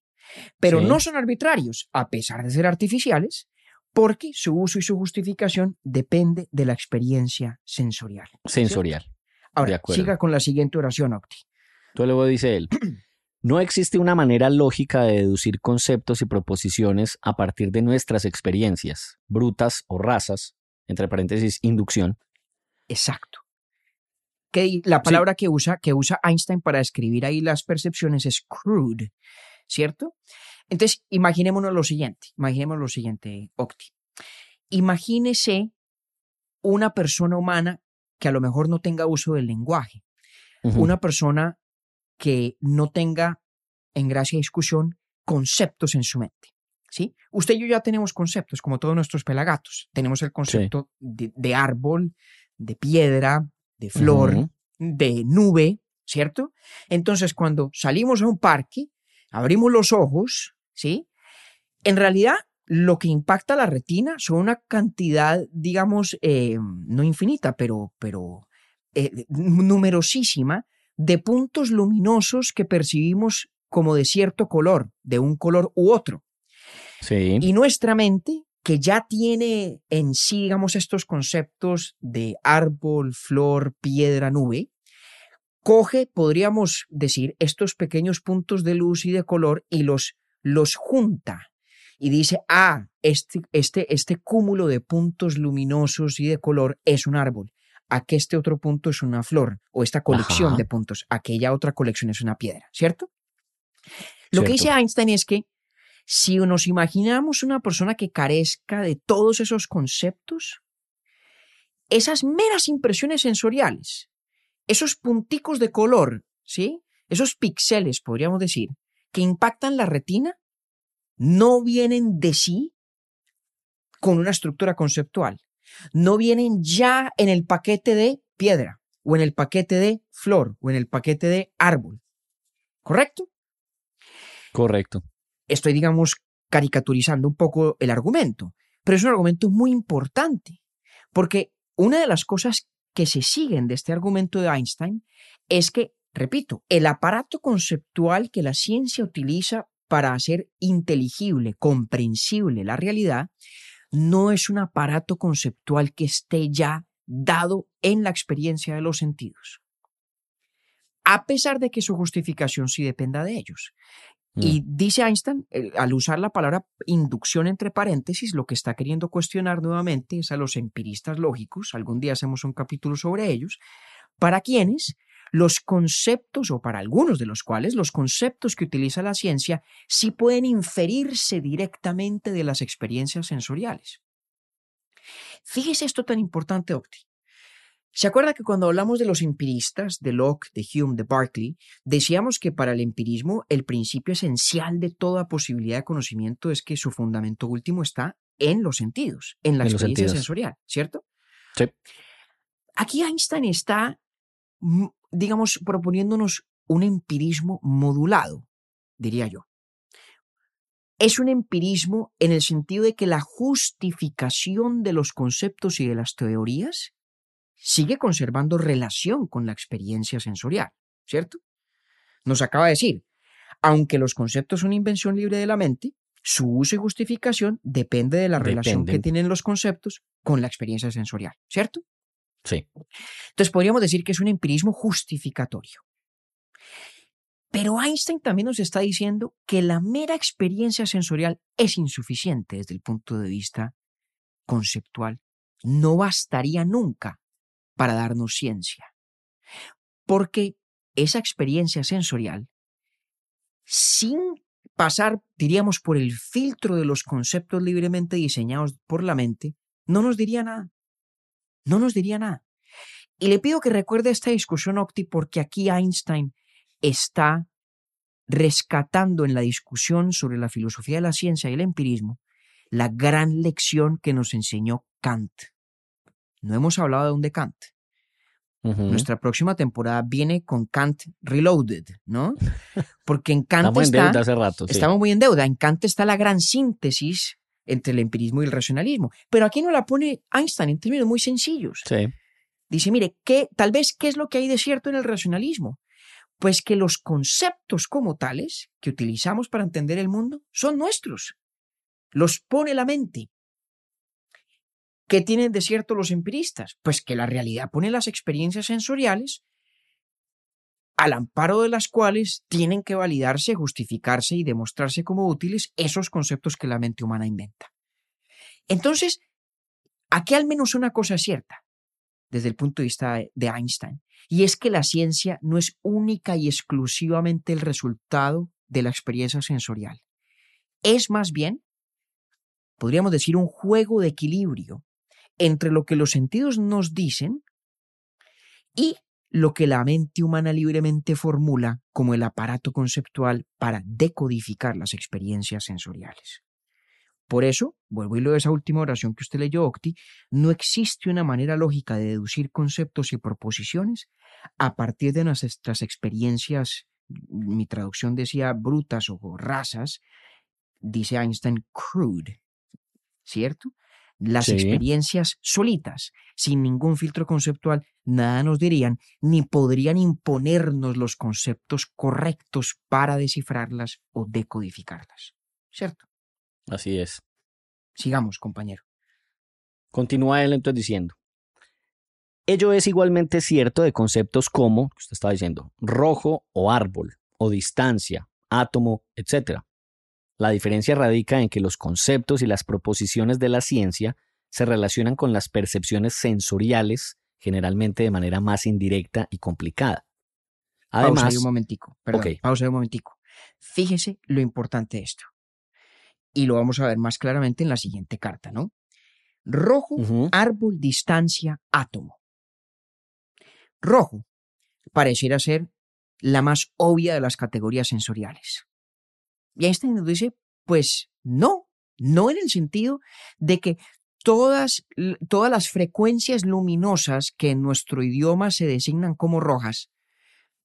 pero no son arbitrarios, a pesar de ser artificiales, porque su uso y su justificación depende de la experiencia sensorial. Sensorial. Ahora, siga con la siguiente oración, Octi. Entonces luego dice él, [CLEARS THROAT] No existe una manera lógica de deducir conceptos y proposiciones a partir de nuestras experiencias, brutas o razas, entre paréntesis, inducción. Exacto. Que la palabra que, usa, que usa Einstein para describir ahí las percepciones es crude, ¿cierto? Entonces, imaginémonos lo siguiente, imaginémonos lo siguiente, Octi. Imagínese una persona humana que a lo mejor no tenga uso del lenguaje, una persona que no tenga, en gracia y discusión, conceptos en su mente. ¿sí? Usted y yo ya tenemos conceptos, como todos nuestros pelagatos. Tenemos el concepto de, árbol, de piedra, de flor, de nube, ¿cierto? Entonces, cuando salimos a un parque, abrimos los ojos, ¿sí? En realidad, lo que impacta la retina son una cantidad, digamos, eh, no infinita, pero, pero eh, numerosísima de puntos luminosos que percibimos como de cierto color, de un color u otro. Sí. Y nuestra mente, que ya tiene en sí, digamos, estos conceptos de árbol, flor, piedra, nube, coge, podríamos decir, estos pequeños puntos de luz y de color y los, los junta. Y dice, ah, este, este, este cúmulo de puntos luminosos y de color es un árbol a que este otro punto es una flor o esta colección de puntos, aquella otra colección es una piedra, ¿cierto? Lo que dice Einstein es que si nos imaginamos una persona que carezca de todos esos conceptos, esas meras impresiones sensoriales, esos punticos de color, ¿sí? Esos píxeles, podríamos decir, que impactan la retina, no vienen de sí con una estructura conceptual, no vienen ya en el paquete de piedra o en el paquete de flor o en el paquete de árbol. ¿Correcto? Correcto. Estoy, digamos, caricaturizando un poco el argumento, pero es un argumento muy importante, porque una de las cosas que se siguen de este argumento de Einstein es que, repito, el aparato conceptual que la ciencia utiliza para hacer inteligible, comprensible la realidad, no es un aparato conceptual que esté ya dado en la experiencia de los sentidos, a pesar de que su justificación sí dependa de ellos. Y dice Einstein, al usar la palabra inducción entre paréntesis, lo que está queriendo cuestionar nuevamente es a los empiristas lógicos, algún día hacemos un capítulo sobre ellos, para quienes los conceptos, o para algunos de los cuales los conceptos que utiliza la ciencia, sí pueden inferirse directamente de las experiencias sensoriales. Fíjese esto tan importante, Octi. ¿Se acuerda que cuando hablamos de los empiristas, de Locke, de Hume, de Berkeley, decíamos que para el empirismo el principio esencial de toda posibilidad de conocimiento es que su fundamento último está en los sentidos, en la experiencia sensorial, ¿cierto? Sí. Aquí Einstein está, digamos, proponiéndonos un empirismo modulado, diría yo. Es un empirismo en el sentido de que la justificación de los conceptos y de las teorías sigue conservando relación con la experiencia sensorial, ¿cierto? Nos acaba de decir, aunque los conceptos son invención libre de la mente, su uso y justificación depende de la relación que tienen los conceptos con la experiencia sensorial, ¿cierto? Sí. Entonces podríamos decir que es un empirismo justificatorio. Pero Einstein también nos está diciendo que la mera experiencia sensorial es insuficiente desde el punto de vista conceptual. No bastaría nunca para darnos ciencia. Porque esa experiencia sensorial, sin pasar, diríamos, por el filtro de los conceptos libremente diseñados por la mente, no nos diría nada. No nos diría nada. Y le pido que recuerde esta discusión, Octi, porque aquí Einstein está rescatando en la discusión sobre la filosofía de la ciencia y el empirismo la gran lección que nos enseñó Kant. No hemos hablado aún de Kant. Nuestra próxima temporada viene con Kant Reloaded, ¿no? Porque en [LAUGHS] Kant estamos está, en deuda hace rato. Estamos muy en deuda. En Kant está la gran síntesis entre el empirismo y el racionalismo. Pero aquí no la pone Einstein en términos muy sencillos. Sí. Dice, mire, ¿qué, tal vez, ¿qué es lo que hay de cierto en el racionalismo? Pues que los conceptos como tales que utilizamos para entender el mundo son nuestros. Los pone la mente. ¿Qué tienen de cierto los empiristas? Pues que la realidad pone las experiencias sensoriales al amparo de las cuales tienen que validarse, justificarse y demostrarse como útiles esos conceptos que la mente humana inventa. Entonces, aquí al menos una cosa es cierta desde el punto de vista de Einstein, y es que la ciencia no es única y exclusivamente el resultado de la experiencia sensorial. Es más bien, podríamos decir, un juego de equilibrio entre lo que los sentidos nos dicen y lo que la mente humana libremente formula como el aparato conceptual para decodificar las experiencias sensoriales. Por eso, vuelvo y esa última oración que usted leyó, Octi, no existe una manera lógica de deducir conceptos y proposiciones a partir de nuestras experiencias, mi traducción decía brutas o razas, dice Einstein, crude, ¿cierto? Las experiencias solitas, sin ningún filtro conceptual, nada nos dirían, ni podrían imponernos los conceptos correctos para descifrarlas o decodificarlas. ¿Cierto? Así es. Sigamos, compañero. Continúa él entonces diciendo. Ello es igualmente cierto de conceptos como, usted estaba diciendo, rojo o árbol, o distancia, átomo, etc. La diferencia radica en que los conceptos y las proposiciones de la ciencia se relacionan con las percepciones sensoriales, generalmente de manera más indirecta y complicada. Además, pausa un momentico, perdón, pausa un momentico. Fíjese lo importante de esto. Y lo vamos a ver más claramente en la siguiente carta, ¿no? Rojo, árbol, distancia, átomo. Rojo pareciera ser la más obvia de las categorías sensoriales. Y Einstein nos dice, pues no, no en el sentido de que todas, todas las frecuencias luminosas que en nuestro idioma se designan como rojas,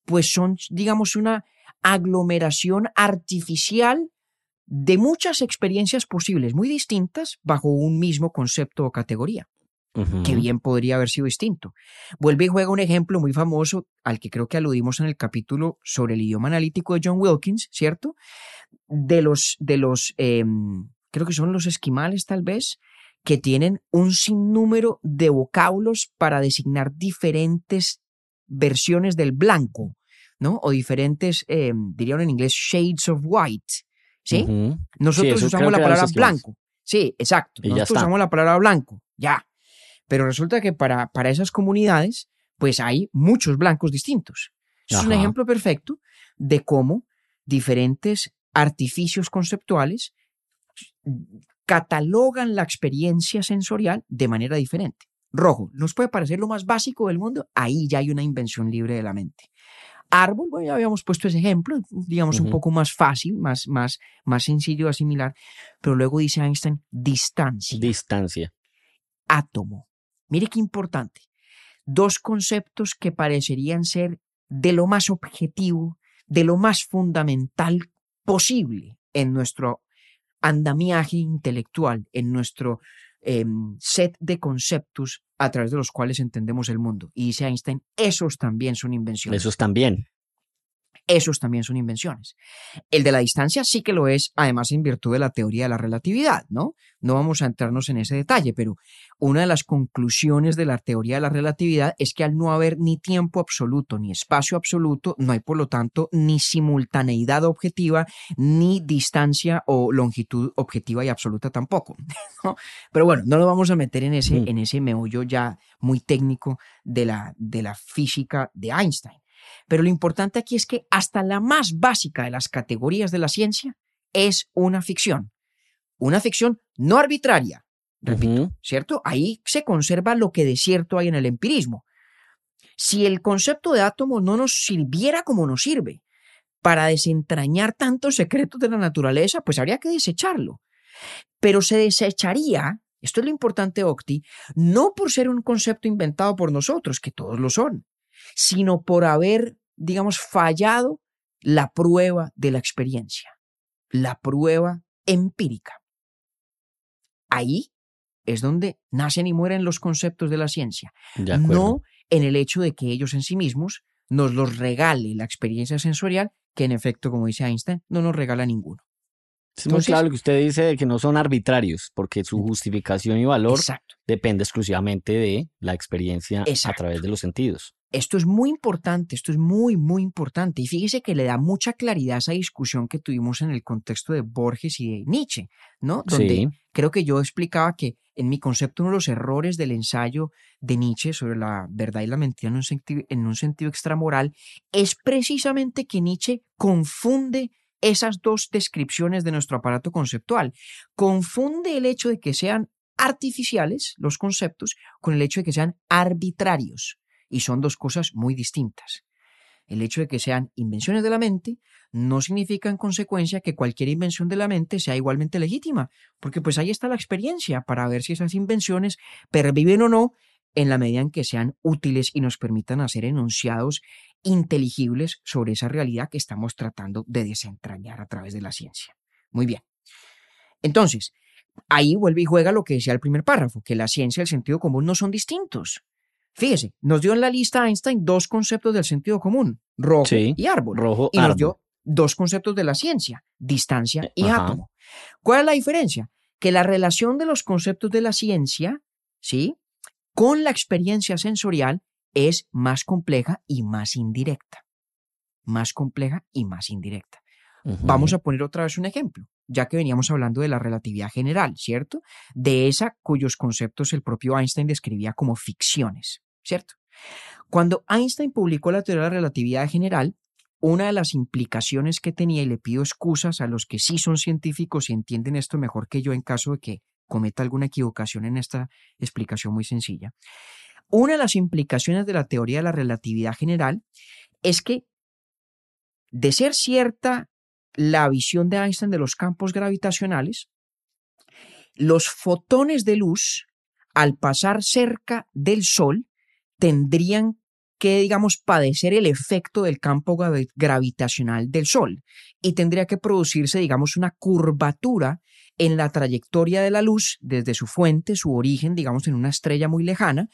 pues son, digamos, una aglomeración artificial de muchas experiencias posibles, muy distintas, bajo un mismo concepto o categoría, que bien podría haber sido distinto. Vuelve y juega un ejemplo muy famoso al que creo que aludimos en el capítulo sobre el idioma analítico de John Wilkins, ¿cierto? de los, de los em, creo que son los esquimales tal vez, que tienen un sinnúmero de vocablos para designar diferentes versiones del blanco, ¿no? O diferentes, eh, dirían en inglés, shades of white, ¿sí? Nosotros usamos la palabra blanco. Sí, exacto. Y Nosotros usamos la palabra blanco, ya. Pero resulta que para, para esas comunidades, pues hay muchos blancos distintos. Es un Ajá. ejemplo perfecto de cómo diferentes artificios conceptuales catalogan la experiencia sensorial de manera diferente. Rojo, nos puede parecer lo más básico del mundo, ahí ya hay una invención libre de la mente. Árbol, bueno, ya habíamos puesto ese ejemplo, digamos un Ujú. poco más fácil, más, más, más sencillo de asimilar, pero luego dice Einstein, distancia, Distancia. átomo. Mire qué importante. Dos conceptos que parecerían ser de lo más objetivo, de lo más fundamental posible en nuestro andamiaje intelectual, en nuestro em, set de conceptos a través de los cuales entendemos el mundo. Y dice Einstein, esos también son invenciones. Esos también. Esos también son invenciones. El de la distancia sí que lo es, además en virtud de la teoría de la relatividad, ¿no? No vamos a entrarnos en ese detalle, pero una de las conclusiones de la teoría de la relatividad es que al no haber ni tiempo absoluto ni espacio absoluto, no hay por lo tanto ni simultaneidad objetiva, ni distancia o longitud objetiva y absoluta tampoco. [LAUGHS] ¿no? Pero bueno, no lo vamos a meter en ese, Mm. en ese meollo ya muy técnico de la, de la física de Einstein. Pero lo importante aquí es que hasta la más básica de las categorías de la ciencia es una ficción. Una ficción no arbitraria, repito. ¿cierto? Ahí se conserva lo que de cierto hay en el empirismo. Si el concepto de átomo no nos sirviera como nos sirve para desentrañar tantos secretos de la naturaleza, pues habría que desecharlo. Pero se desecharía, esto es lo importante, Octi, no por ser un concepto inventado por nosotros, que todos lo son, sino por haber, digamos, fallado la prueba de la experiencia, la prueba empírica. Ahí es donde nacen y mueren los conceptos de la ciencia, De no en el hecho de que ellos en sí mismos nos los regale la experiencia sensorial, que en efecto, como dice Einstein, no nos regala ninguno. es muy claro lo que usted dice de que no son arbitrarios, porque su justificación y valor Exacto. depende exclusivamente de la experiencia a través de los sentidos. Esto es muy importante, esto es muy, muy importante. Y fíjese que le da mucha claridad a esa discusión que tuvimos en el contexto de Borges y de Nietzsche, ¿no? Donde Sí. creo que yo explicaba que en mi concepto uno de los errores del ensayo de Nietzsche sobre la verdad y la mentira en un sentido, en un sentido extramoral es precisamente que Nietzsche confunde esas dos descripciones de nuestro aparato conceptual. Confunde el hecho de que sean artificiales los conceptos con el hecho de que sean arbitrarios. Y son dos cosas muy distintas. El hecho de que sean invenciones de la mente no significa en consecuencia que cualquier invención de la mente sea igualmente legítima, porque pues ahí está la experiencia para ver si esas invenciones perviven o no en la medida en que sean útiles y nos permitan hacer enunciados inteligibles sobre esa realidad que estamos tratando de desentrañar a través de la ciencia. Muy bien. Entonces, ahí vuelve y juega lo que decía el primer párrafo, que la ciencia y el sentido común no son distintos. Fíjese, nos dio en la lista Einstein dos conceptos del sentido común, rojo Sí, y árbol. Rojo, Y nos árbol. dio dos conceptos de la ciencia, distancia y Ajá. átomo. ¿Cuál es la diferencia? Que la relación de los conceptos de la ciencia, ¿sí? Con la experiencia sensorial es más compleja y más indirecta. Más compleja y más indirecta. Vamos a poner otra vez un ejemplo, ya que veníamos hablando de la relatividad general, ¿cierto? De esa cuyos conceptos el propio Einstein describía como ficciones, ¿cierto? Cuando Einstein publicó la teoría de la relatividad general, una de las implicaciones que tenía, y le pido excusas a los que sí son científicos y entienden esto mejor que yo en caso de que cometa alguna equivocación en esta explicación muy sencilla. Una de las implicaciones de la teoría de la relatividad general es que, de ser cierta la visión de Einstein de los campos gravitacionales, los fotones de luz, al pasar cerca del Sol, tendrían que, digamos, padecer el efecto del campo gravi- gravitacional del Sol y tendría que producirse, digamos, una curvatura en la trayectoria de la luz desde su fuente, su origen, digamos, en una estrella muy lejana,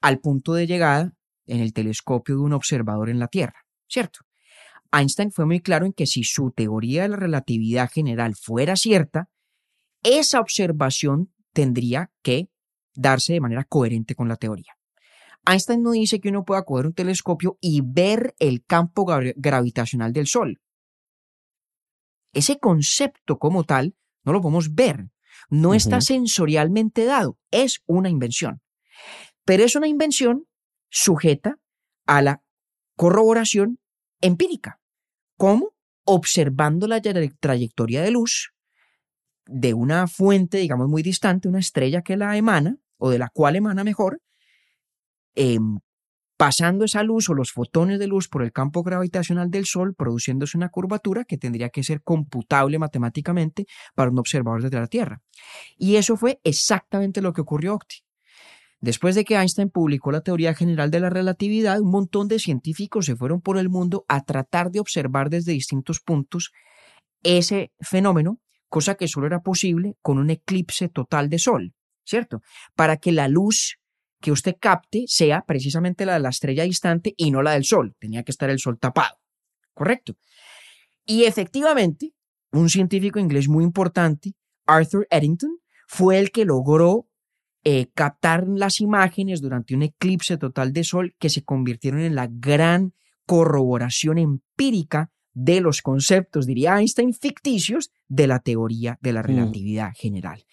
al punto de llegada en el telescopio de un observador en la Tierra, ¿cierto? Einstein fue muy claro en que si su teoría de la relatividad general fuera cierta, esa observación tendría que darse de manera coherente con la teoría. Einstein no dice que uno pueda coger un telescopio y ver el campo gra- gravitacional del Sol. Ese concepto como tal no lo podemos ver, no está sensorialmente dado, es una invención. Pero es una invención sujeta a la corroboración empírica. ¿Cómo? Observando la tra- trayectoria de luz de una fuente, digamos, muy distante, una estrella que la emana, o de la cual emana mejor, em, pasando esa luz o los fotones de luz por el campo gravitacional del Sol, produciéndose una curvatura que tendría que ser computable matemáticamente para un observador desde la Tierra. Y eso fue exactamente lo que ocurrió, Octi. Después de que Einstein publicó la teoría general de la relatividad, un montón de científicos se fueron por el mundo a tratar de observar desde distintos puntos ese fenómeno, cosa que solo era posible con un eclipse total de sol, ¿cierto? Para que la luz que usted capte sea precisamente la de la estrella distante y no la del sol. Tenía que estar el sol tapado, ¿correcto? Y efectivamente, un científico inglés muy importante, Arthur Eddington, fue el que logró eh, captar las imágenes durante un eclipse total de sol que se convirtieron en la gran corroboración empírica de los conceptos, diría Einstein, ficticios de la teoría de la relatividad general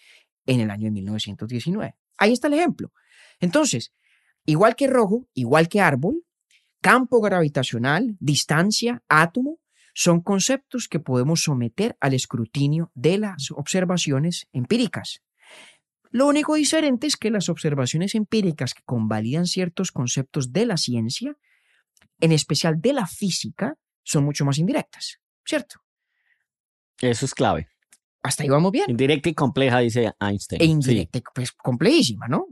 en el año de 1919. Ahí está el ejemplo. Entonces, igual que rojo, igual que árbol, campo gravitacional, distancia, átomo, son conceptos que podemos someter al escrutinio de las observaciones empíricas. Lo único diferente es que las observaciones empíricas que convalidan ciertos conceptos de la ciencia, en especial de la física, son mucho más indirectas, ¿cierto? Eso es clave. Hasta ahí vamos bien. Indirecta y compleja, dice Einstein. E Sí. indirecta, pues complejísima, ¿no?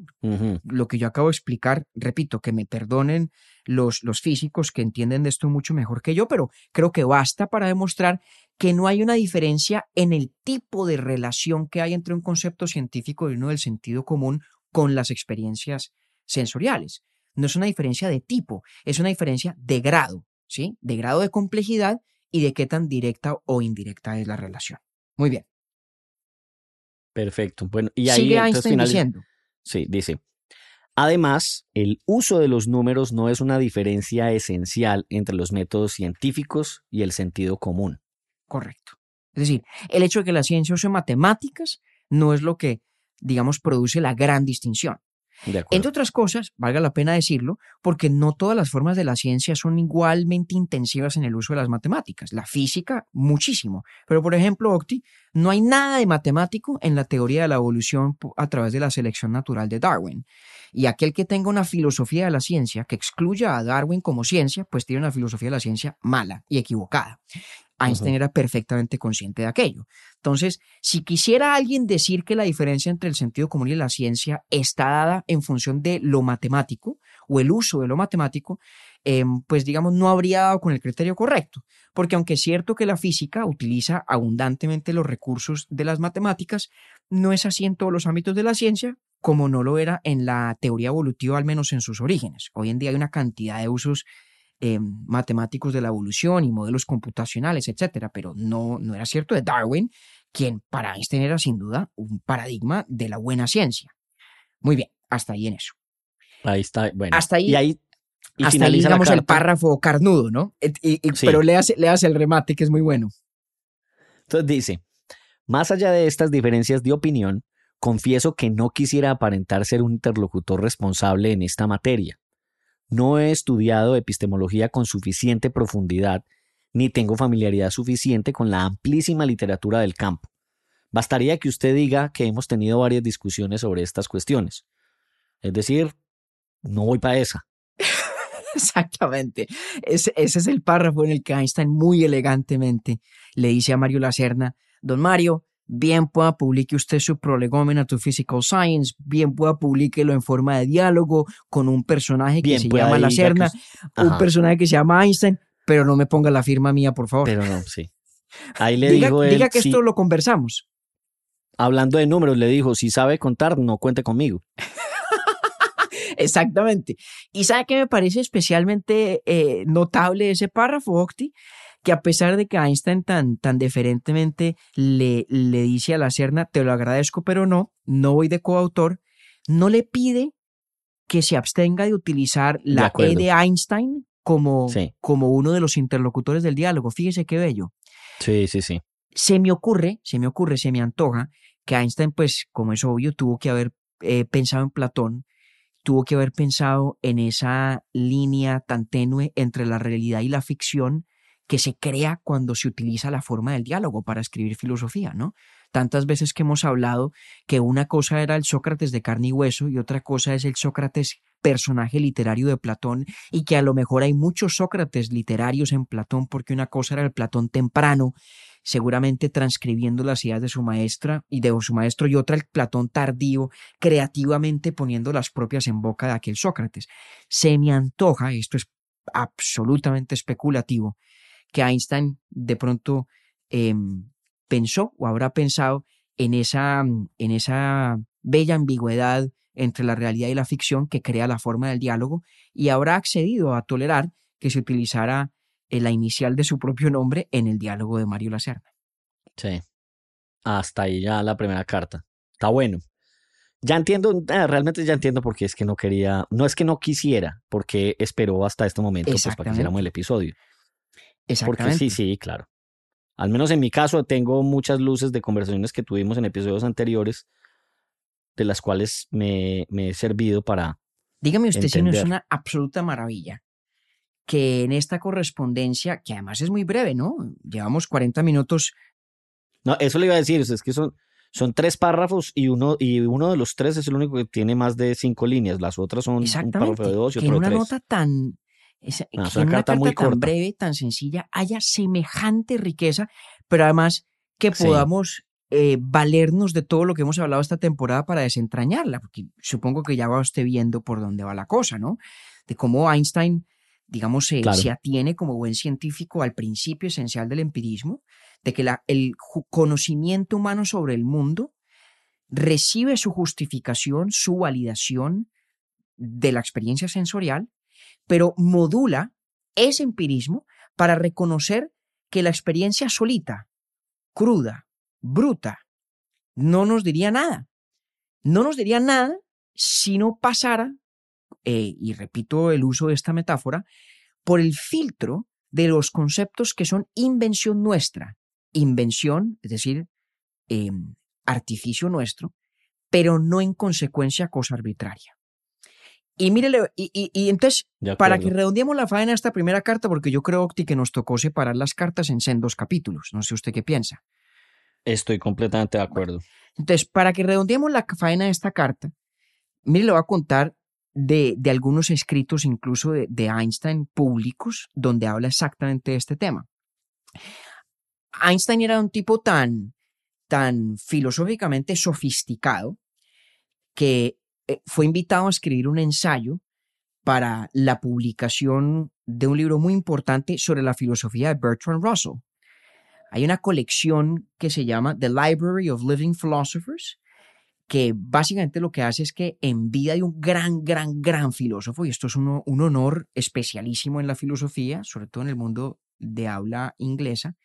Lo que yo acabo de explicar, repito, que me perdonen los, los físicos que entienden de esto mucho mejor que yo, pero creo que basta para demostrar que no hay una diferencia en el tipo de relación que hay entre un concepto científico y uno del sentido común con las experiencias sensoriales. No es una diferencia de tipo, es una diferencia de grado, ¿sí? De grado de complejidad y de qué tan directa o indirecta es la relación. Muy bien. Perfecto. Bueno, y ahí Sigue entonces Einstein diciendo. Sí, dice. Además, el uso de los números no es una diferencia esencial entre los métodos científicos y el sentido común. Correcto. Es decir, el hecho de que la ciencia use matemáticas no es lo que, digamos, produce la gran distinción. Entre otras cosas, valga la pena decirlo, porque no todas las formas de la ciencia son igualmente intensivas en el uso de las matemáticas. La física, muchísimo. Pero, por ejemplo, Octi, no hay nada de matemático en la teoría de la evolución a través de la selección natural de Darwin. Y aquel que tenga una filosofía de la ciencia que excluya a Darwin como ciencia, pues tiene una filosofía de la ciencia mala y equivocada. Einstein era perfectamente consciente de aquello. Entonces, si quisiera alguien decir que la diferencia entre el sentido común y la ciencia está dada en función de lo matemático o el uso de lo matemático, em, pues digamos, no habría dado con el criterio correcto. Porque aunque es cierto que la física utiliza abundantemente los recursos de las matemáticas, no es así en todos los ámbitos de la ciencia, como no lo era en la teoría evolutiva, al menos en sus orígenes. Hoy en día hay una cantidad de usos eh, matemáticos de la evolución y modelos computacionales, etcétera, pero no, no era cierto de Darwin, quien para Einstein era sin duda un paradigma de la buena ciencia. Muy bien, hasta ahí en eso. Ahí está. Bueno. Hasta ahí- Y ahí, y hasta ahí, digamos, el párrafo carnudo, ¿no? Y- y- Sí. Pero leas, leas el remate, que es muy bueno. Entonces dice, más allá de estas diferencias de opinión, confieso que no quisiera aparentar ser un interlocutor responsable en esta materia. No he estudiado epistemología con suficiente profundidad, ni tengo familiaridad suficiente con la amplísima literatura del campo. Bastaría que usted diga que hemos tenido varias discusiones sobre estas cuestiones. Es decir, no voy para esa. [LAUGHS] Exactamente. Ese, es el párrafo en el que Einstein muy elegantemente le dice a Mario Lacerna, don Mario, bien pueda publique usted su prolegómena to Physical Science, bien pueda publiquelo en forma de diálogo con un personaje que se llama que Lacerna, us- un personaje que se llama Einstein, pero no me ponga la firma mía, por favor. Pero no, sí. Ahí le diga, él, diga que sí, esto lo conversamos. hablando de números, le dijo, si sabe contar, no cuente conmigo. [LAUGHS] Exactamente. Y sabe que me parece especialmente eh, notable ese párrafo, Octi, que a pesar de que Einstein tan, tan deferentemente le, le dice a la Serna, te lo agradezco, pero no, no voy de coautor, no le pide que se abstenga de utilizar De la E acuerdo. de Einstein como, Sí. como uno de los interlocutores del diálogo. Fíjese qué bello. Sí, sí, sí. Se me ocurre, se me ocurre, se me antoja que Einstein, pues, como es obvio, tuvo que haber eh, pensado en Platón, tuvo que haber pensado en esa línea tan tenue entre la realidad y la ficción que se crea cuando se utiliza la forma del diálogo para escribir filosofía, ¿no? Tantas veces que hemos hablado que una cosa era el Sócrates de carne y hueso y otra cosa es el Sócrates personaje literario de Platón y que a lo mejor hay muchos Sócrates literarios en Platón porque una cosa era el Platón temprano, seguramente transcribiendo las ideas de su maestra y de su maestro y otra el Platón tardío, creativamente poniendo las propias en boca de aquel Sócrates. Se me antoja, esto es absolutamente especulativo, que Einstein de pronto em, pensó o habrá pensado en esa, en esa bella ambigüedad entre la realidad y la ficción que crea la forma del diálogo y habrá accedido a tolerar que se utilizara eh, la inicial de su propio nombre en el diálogo de Mario Lacerda. Sí. Hasta ahí ya la primera carta. Está bueno. Ya entiendo, eh, realmente ya entiendo por qué es que no quería, no es que no quisiera, porque esperó hasta este momento pues, para que hiciéramos el episodio. Porque Exactamente. sí, sí, claro. Al menos en mi caso tengo muchas luces de conversaciones que tuvimos en episodios anteriores, de las cuales me, me he servido para... Dígame usted si no es entender. una absoluta maravilla que en esta correspondencia, que además es muy breve, ¿no? Llevamos 40 minutos No, eso le iba a decir, es que son, son tres párrafos y uno, y uno de los tres es el único que tiene más de cinco líneas. Las otras son un párrafo de dos y que en otro una tres. nota tan. Esa- que una en una carta muy tan corta. breve, tan sencilla, haya semejante riqueza, pero además que Sí. podamos eh, valernos de todo lo que hemos hablado esta temporada para desentrañarla, porque supongo que ya va usted viendo por dónde va la cosa, ¿no? De cómo Einstein, digamos, se, Claro. se atiene como buen científico al principio esencial del empirismo, de que la- el conocimiento humano sobre el mundo recibe su justificación, su validación de la experiencia sensorial, pero modula ese empirismo para reconocer que la experiencia solita, cruda, bruta, no nos diría nada. No nos diría nada si no pasara, eh, y repito el uso de esta metáfora, por el filtro de los conceptos que son invención nuestra. Invención, es decir, eh, artificio nuestro, pero no en consecuencia cosa arbitraria. Y mírele, y, y- y entonces, para que redondeemos la faena de esta primera carta, porque yo creo, Octi, que nos tocó separar las cartas en sendos capítulos. No sé usted qué piensa. Estoy completamente de acuerdo. Entonces, para que redondeemos la faena de esta carta, mire, le voy a contar de, de algunos escritos, incluso de, de Einstein, públicos, donde habla exactamente de este tema. Einstein era un tipo tan, tan filosóficamente sofisticado que fue invitado a escribir un ensayo para la publicación de un libro muy importante sobre la filosofía de Bertrand Russell. Hay una colección que se llama The Library of Living Philosophers, que básicamente lo que hace es que en vida de un gran, gran, gran filósofo, y esto es un, honor especialísimo en la filosofía, sobre todo en el mundo de habla inglesa,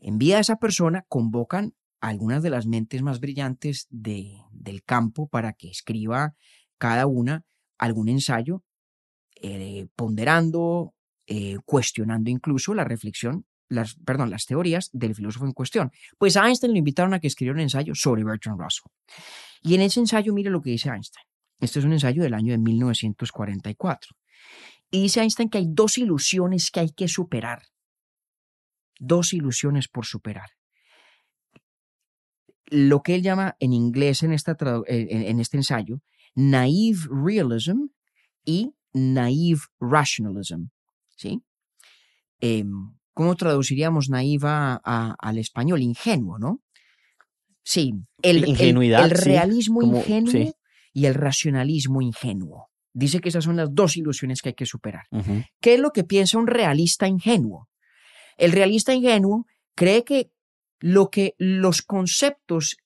en vida de esa persona convocan algunas de las mentes más brillantes de, del campo para que escriba cada una algún ensayo, eh, ponderando, eh, cuestionando incluso la reflexión, las, perdón, las teorías del filósofo en cuestión. Pues a Einstein lo invitaron a que escribiera un ensayo sobre Bertrand Russell. Y en ese ensayo, mire lo que dice Einstein. Este es un ensayo del año de 1944. Y dice Einstein que hay dos ilusiones que hay que superar. Dos ilusiones por superar. Lo que él llama en inglés en, esta en, en este ensayo, naive realism y naive rationalism. ¿Sí? Em, ¿Cómo traduciríamos naive a- a- al español? Ingenuo, ¿no? Sí, el, Ingenuidad, el realismo como- ingenuo sí. y el racionalismo ingenuo. Dice que esas son las dos ilusiones que hay que superar. ¿Qué es lo que piensa un realista ingenuo? El realista ingenuo cree que lo que los conceptos,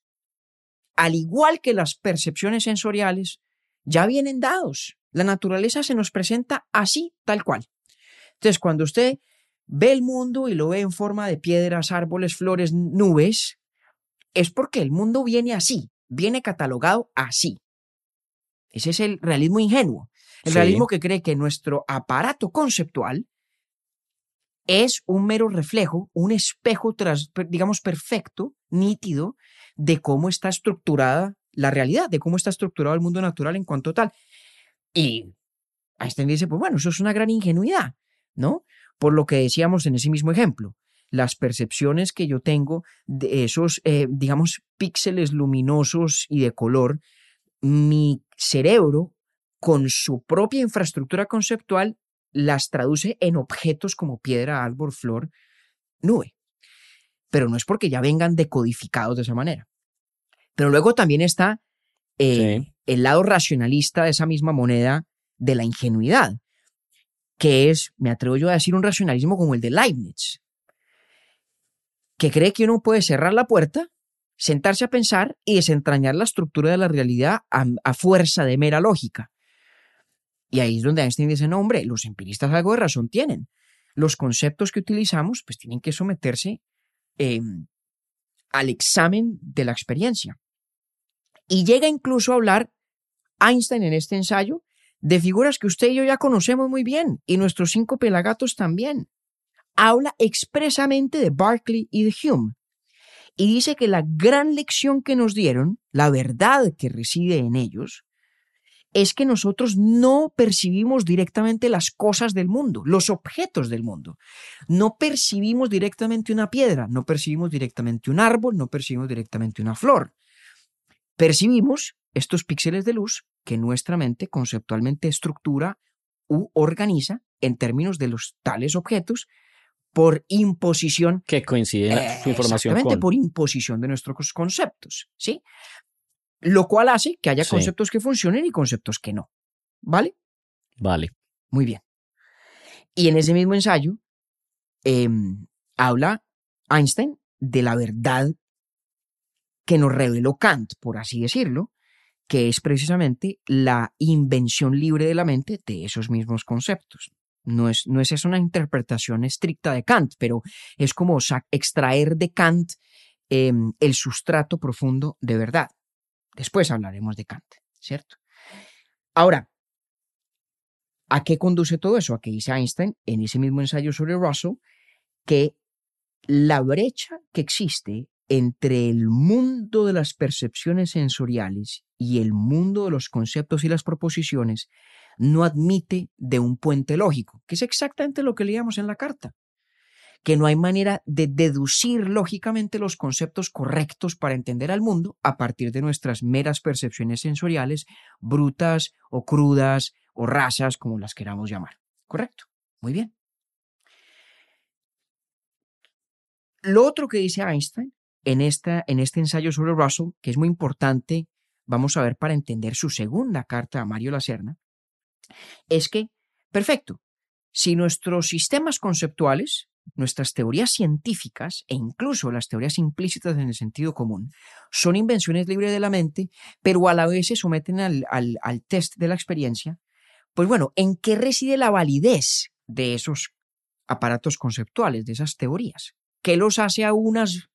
al igual que las percepciones sensoriales, ya vienen dados. La naturaleza se nos presenta así, tal cual. Entonces, cuando usted ve el mundo y lo ve en forma de piedras, árboles, flores, nubes, es porque el mundo viene así, viene catalogado así. Ese es el realismo ingenuo. El Sí. realismo que cree que nuestro aparato conceptual es un mero reflejo, un espejo, tras, digamos, perfecto, nítido, de cómo está estructurada la realidad, de cómo está estructurado el mundo natural en cuanto tal. Y Einstein dice, pues bueno, eso es una gran ingenuidad, ¿no? Por lo que decíamos en ese mismo ejemplo, las percepciones que yo tengo de esos, eh, digamos, píxeles luminosos y de color, mi cerebro, con su propia infraestructura conceptual, las traduce en objetos como piedra, árbol, flor, nube. Pero no es porque ya vengan decodificados de esa manera. Pero luego también está eh, Sí. el lado racionalista de esa misma moneda de la ingenuidad, que es, me atrevo yo a decir, un racionalismo como el de Leibniz, que cree que uno puede cerrar la puerta, sentarse a pensar y desentrañar la estructura de la realidad a, a fuerza de mera lógica. Y ahí es donde Einstein dice, no, hombre, los empiristas algo de razón tienen. Los conceptos que utilizamos pues tienen que someterse eh, al examen de la experiencia. Y llega incluso a hablar Einstein en este ensayo de figuras que usted y yo ya conocemos muy bien, y nuestros cinco pelagatos también. Habla expresamente de Berkeley y de Hume, y dice que la gran lección que nos dieron, la verdad que reside en ellos, es que nosotros no percibimos directamente las cosas del mundo, los objetos del mundo. No percibimos directamente una piedra, no percibimos directamente un árbol, no percibimos directamente una flor. Percibimos estos píxeles de luz que nuestra mente conceptualmente estructura u organiza en términos de los tales objetos por imposición Que coincide eh, su información exactamente con. por imposición de nuestros conceptos, ¿sí? Lo cual hace que haya Sí. conceptos que funcionen y conceptos que no, ¿vale? Vale. Muy bien. Y en ese mismo ensayo em, habla Einstein de la verdad que nos reveló Kant, por así decirlo, que es precisamente la invención libre de la mente de esos mismos conceptos. No es, no es esa una interpretación estricta de Kant, pero es como extraer de Kant em, el sustrato profundo de verdad. Después hablaremos de Kant, ¿cierto? Ahora, ¿a qué conduce todo eso? A que dice Einstein en ese mismo ensayo sobre Russell que la brecha que existe entre el mundo de las percepciones sensoriales y el mundo de los conceptos y las proposiciones no admite de un puente lógico, que es exactamente lo que leíamos en la carta, que no hay manera de deducir lógicamente los conceptos correctos para entender al mundo a partir de nuestras meras percepciones sensoriales, brutas o crudas o rasas, como las queramos llamar. ¿Correcto? Muy bien. Lo otro que dice Einstein en, esta, en este ensayo sobre Russell, que es muy importante, vamos a ver para entender su segunda carta a Mario Lacerna, es que, perfecto, si nuestros sistemas conceptuales, nuestras teorías científicas e incluso las teorías implícitas en el sentido común son invenciones libres de la mente, pero a la vez se someten al, al, test de la experiencia, pues bueno, ¿en qué reside la validez de esos aparatos conceptuales, de esas teorías? ¿Qué los hace a unas,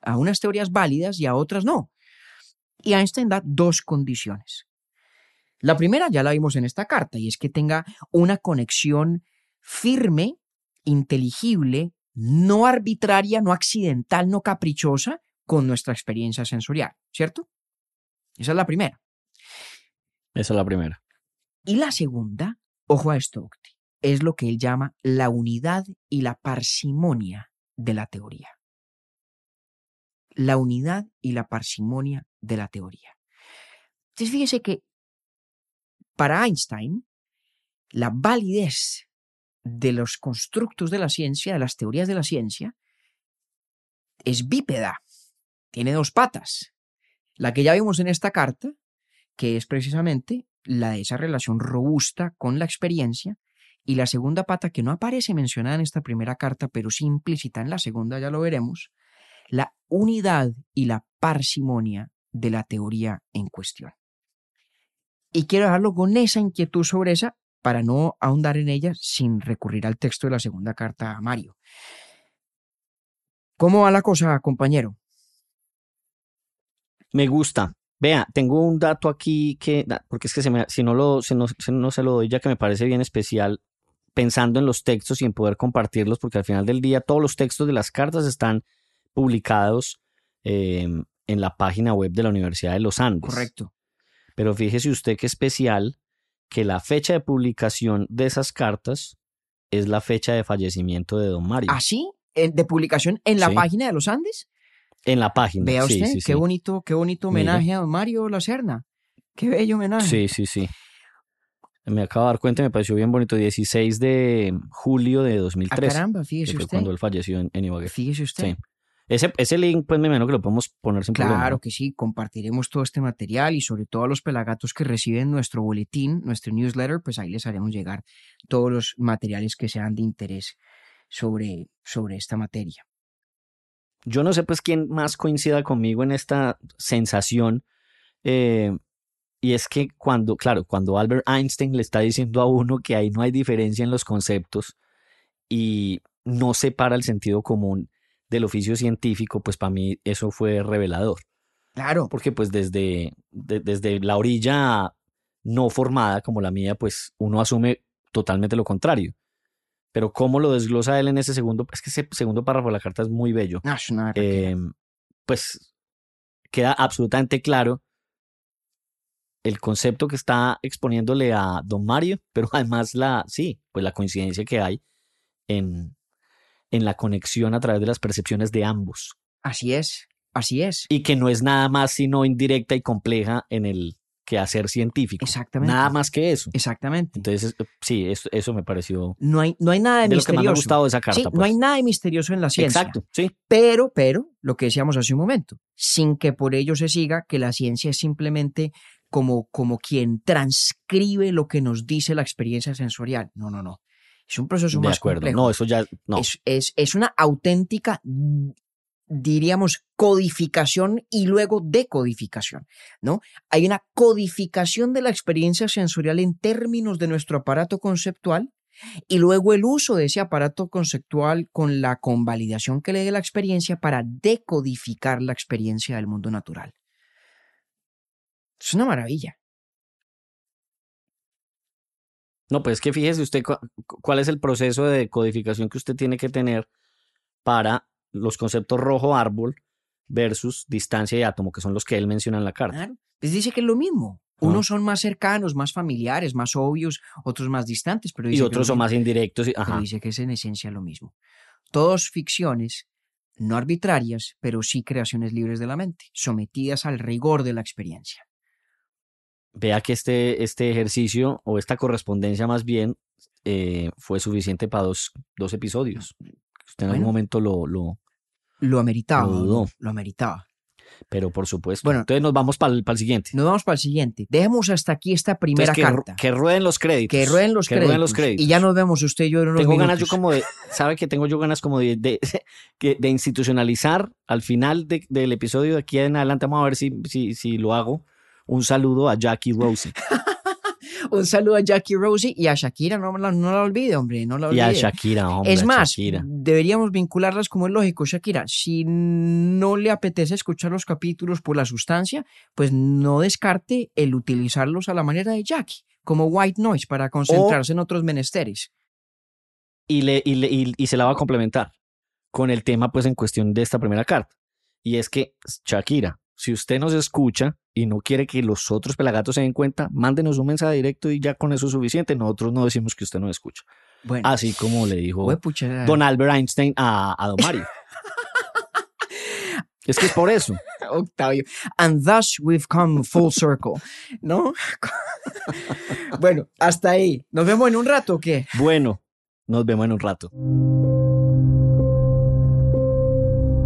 a unas teorías válidas y a otras no? Y Einstein da dos condiciones. La primera ya la vimos en esta carta y es que tenga una conexión firme, inteligible, no arbitraria, no accidental, no caprichosa con nuestra experiencia sensorial, ¿cierto? Esa es la primera. Esa es la primera. Y la segunda, ojo a esto, es lo que él llama la unidad y la parsimonia de la teoría. La unidad y la parsimonia de la teoría. Entonces fíjese que para Einstein, la validez de los constructos de la ciencia, de las teorías de la ciencia, es bípeda, tiene dos patas. La que ya vimos en esta carta, que es precisamente la de esa relación robusta con la experiencia, y la segunda pata que no aparece mencionada en esta primera carta, pero sí implícita en la segunda, ya lo veremos, la unidad y la parsimonia de la teoría en cuestión. Y quiero dejarlo con esa inquietud sobre esa para no ahondar en ella sin recurrir al texto de la segunda carta a Mario. ¿Cómo va la cosa, compañero? Me gusta. Vea, tengo un dato aquí que, porque es que se me, si no lo, si no, si no se lo doy ya que me parece bien especial, pensando en los textos y en poder compartirlos, porque al final del día todos los textos de las cartas están publicados eh, en la página web de la Universidad de los Andes. Correcto. Pero fíjese usted que especial que la fecha de publicación de esas cartas es la fecha de fallecimiento de don Mario. ¿Así? ¿En- ¿De publicación en la Sí. página de los Andes? En la página. Vea usted, sí, qué sí. bonito, qué bonito homenaje a don Mario Lacerna. Qué bello homenaje. Sí, sí, sí. Me acabo de dar cuenta me pareció bien bonito. 16 de julio de Ah, 2013. caramba, que fíjese fue usted. cuando él falleció en, en Ibagué. Fíjese usted. Ese, ese link, pues me imagino que lo podemos poner sin. Claro que sí, compartiremos todo este material y sobre todo a los pelagatos que reciben nuestro boletín, nuestro newsletter, pues ahí les haremos llegar todos los materiales que sean de interés sobre, sobre esta materia. Yo no sé pues quién más coincida conmigo en esta sensación. eh, y es que cuando, claro, cuando Albert Einstein le está diciendo a uno que ahí no hay diferencia en los conceptos y no separa el sentido común del oficio científico, pues para mí eso fue revelador. Claro, Porque pues desde, de- desde la orilla no formada como la mía, pues uno asume totalmente lo contrario. Pero cómo lo desglosa él en ese segundo, es que ese segundo párrafo de la carta es muy bello. no, berraquera. Eh, pues queda absolutamente claro el concepto que está exponiéndole a don Mario, pero además la, sí, pues la coincidencia que hay en, en la conexión a través de las percepciones de ambos así es, así es. y que no es nada más sino indirecta y compleja en el quehacer científico. Exactamente. Nada más que eso. Exactamente. Entonces, eh, sí, eso, eso me pareció No hay, no hay nada de, de lo que más me ha misterioso. gustado de esa carta. Sí, no pues. hay nada de misterioso en la ciencia. Exacto, sí. Pero, pero, lo que decíamos hace un momento, sin que por ello se siga que la ciencia es simplemente como, como quien transcribe lo que nos dice la experiencia sensorial. No, no, no. Es un proceso De más acuerdo. complejo. No, eso ya, no. Es, es, es una auténtica, diríamos, codificación y luego decodificación, ¿no? Hay una codificación de la experiencia sensorial en términos de nuestro aparato conceptual y luego el uso de ese aparato conceptual con la convalidación que le dé la experiencia para decodificar la experiencia del mundo natural. Es una maravilla. No, pues es que fíjese usted cu- cuál es el proceso de codificación que usted tiene que tener para los conceptos rojo árbol versus distancia y átomo, que son los que él menciona en la carta. Claro. Les dice que es lo mismo. Ah. Unos son más cercanos, más familiares, más obvios, otros más distantes, pero Y dice que otros son mismo. más indirectos. y- pero dice que es en esencia lo mismo. Todos ficciones no arbitrarias, pero sí creaciones libres de la mente, sometidas al rigor de la experiencia. Vea que este, este ejercicio o esta correspondencia más bien eh, fue suficiente para dos, dos episodios. Usted en algún momento lo, lo, Lo ameritaba, Lo dudó. lo ameritaba. pero por supuesto. Bueno. Entonces nos vamos para el, siguiente. Nos vamos para el siguiente. Dejemos hasta aquí esta primera Entonces, que, carta. que rueden los créditos. Que rueden los, que créditos, rueden los créditos. Y ya nos vemos usted y yo en unos Tengo ganas yo como de, ¿sabe que tengo yo ganas como de, de, [LAUGHS] de institucionalizar al final de- del episodio de aquí en adelante? Vamos a ver si, si, si lo hago. Un saludo a Jackie Rosie [LAUGHS] Un saludo a Jackie Rosie y a Shakira, no la, no la olvide, hombre, no la y olvide. a Shakira, hombre. es más, Shakira. deberíamos vincularlas como es lógico, Shakira. Si no le apetece escuchar los capítulos por la sustancia, pues no descarte el utilizarlos a la manera de Jackie, como white noise para concentrarse en otros menesteres. Y, le, y, le- y- y se la va a complementar con el tema, pues, en cuestión de esta primera carta. Y es que, Shakira, si usted nos escucha y no quiere que los otros pelagatos se den cuenta, mándenos un mensaje directo y ya con eso es suficiente. Nosotros no decimos que usted no escucha. Bueno, Así como le dijo huepucha, Don Albert Einstein a, a Don Mario. [LAUGHS] es que es por eso. Octavio. And thus we've come full circle, ¿no? [LAUGHS] bueno, hasta ahí. ¿Nos vemos en un rato o qué? Bueno, nos vemos en un rato.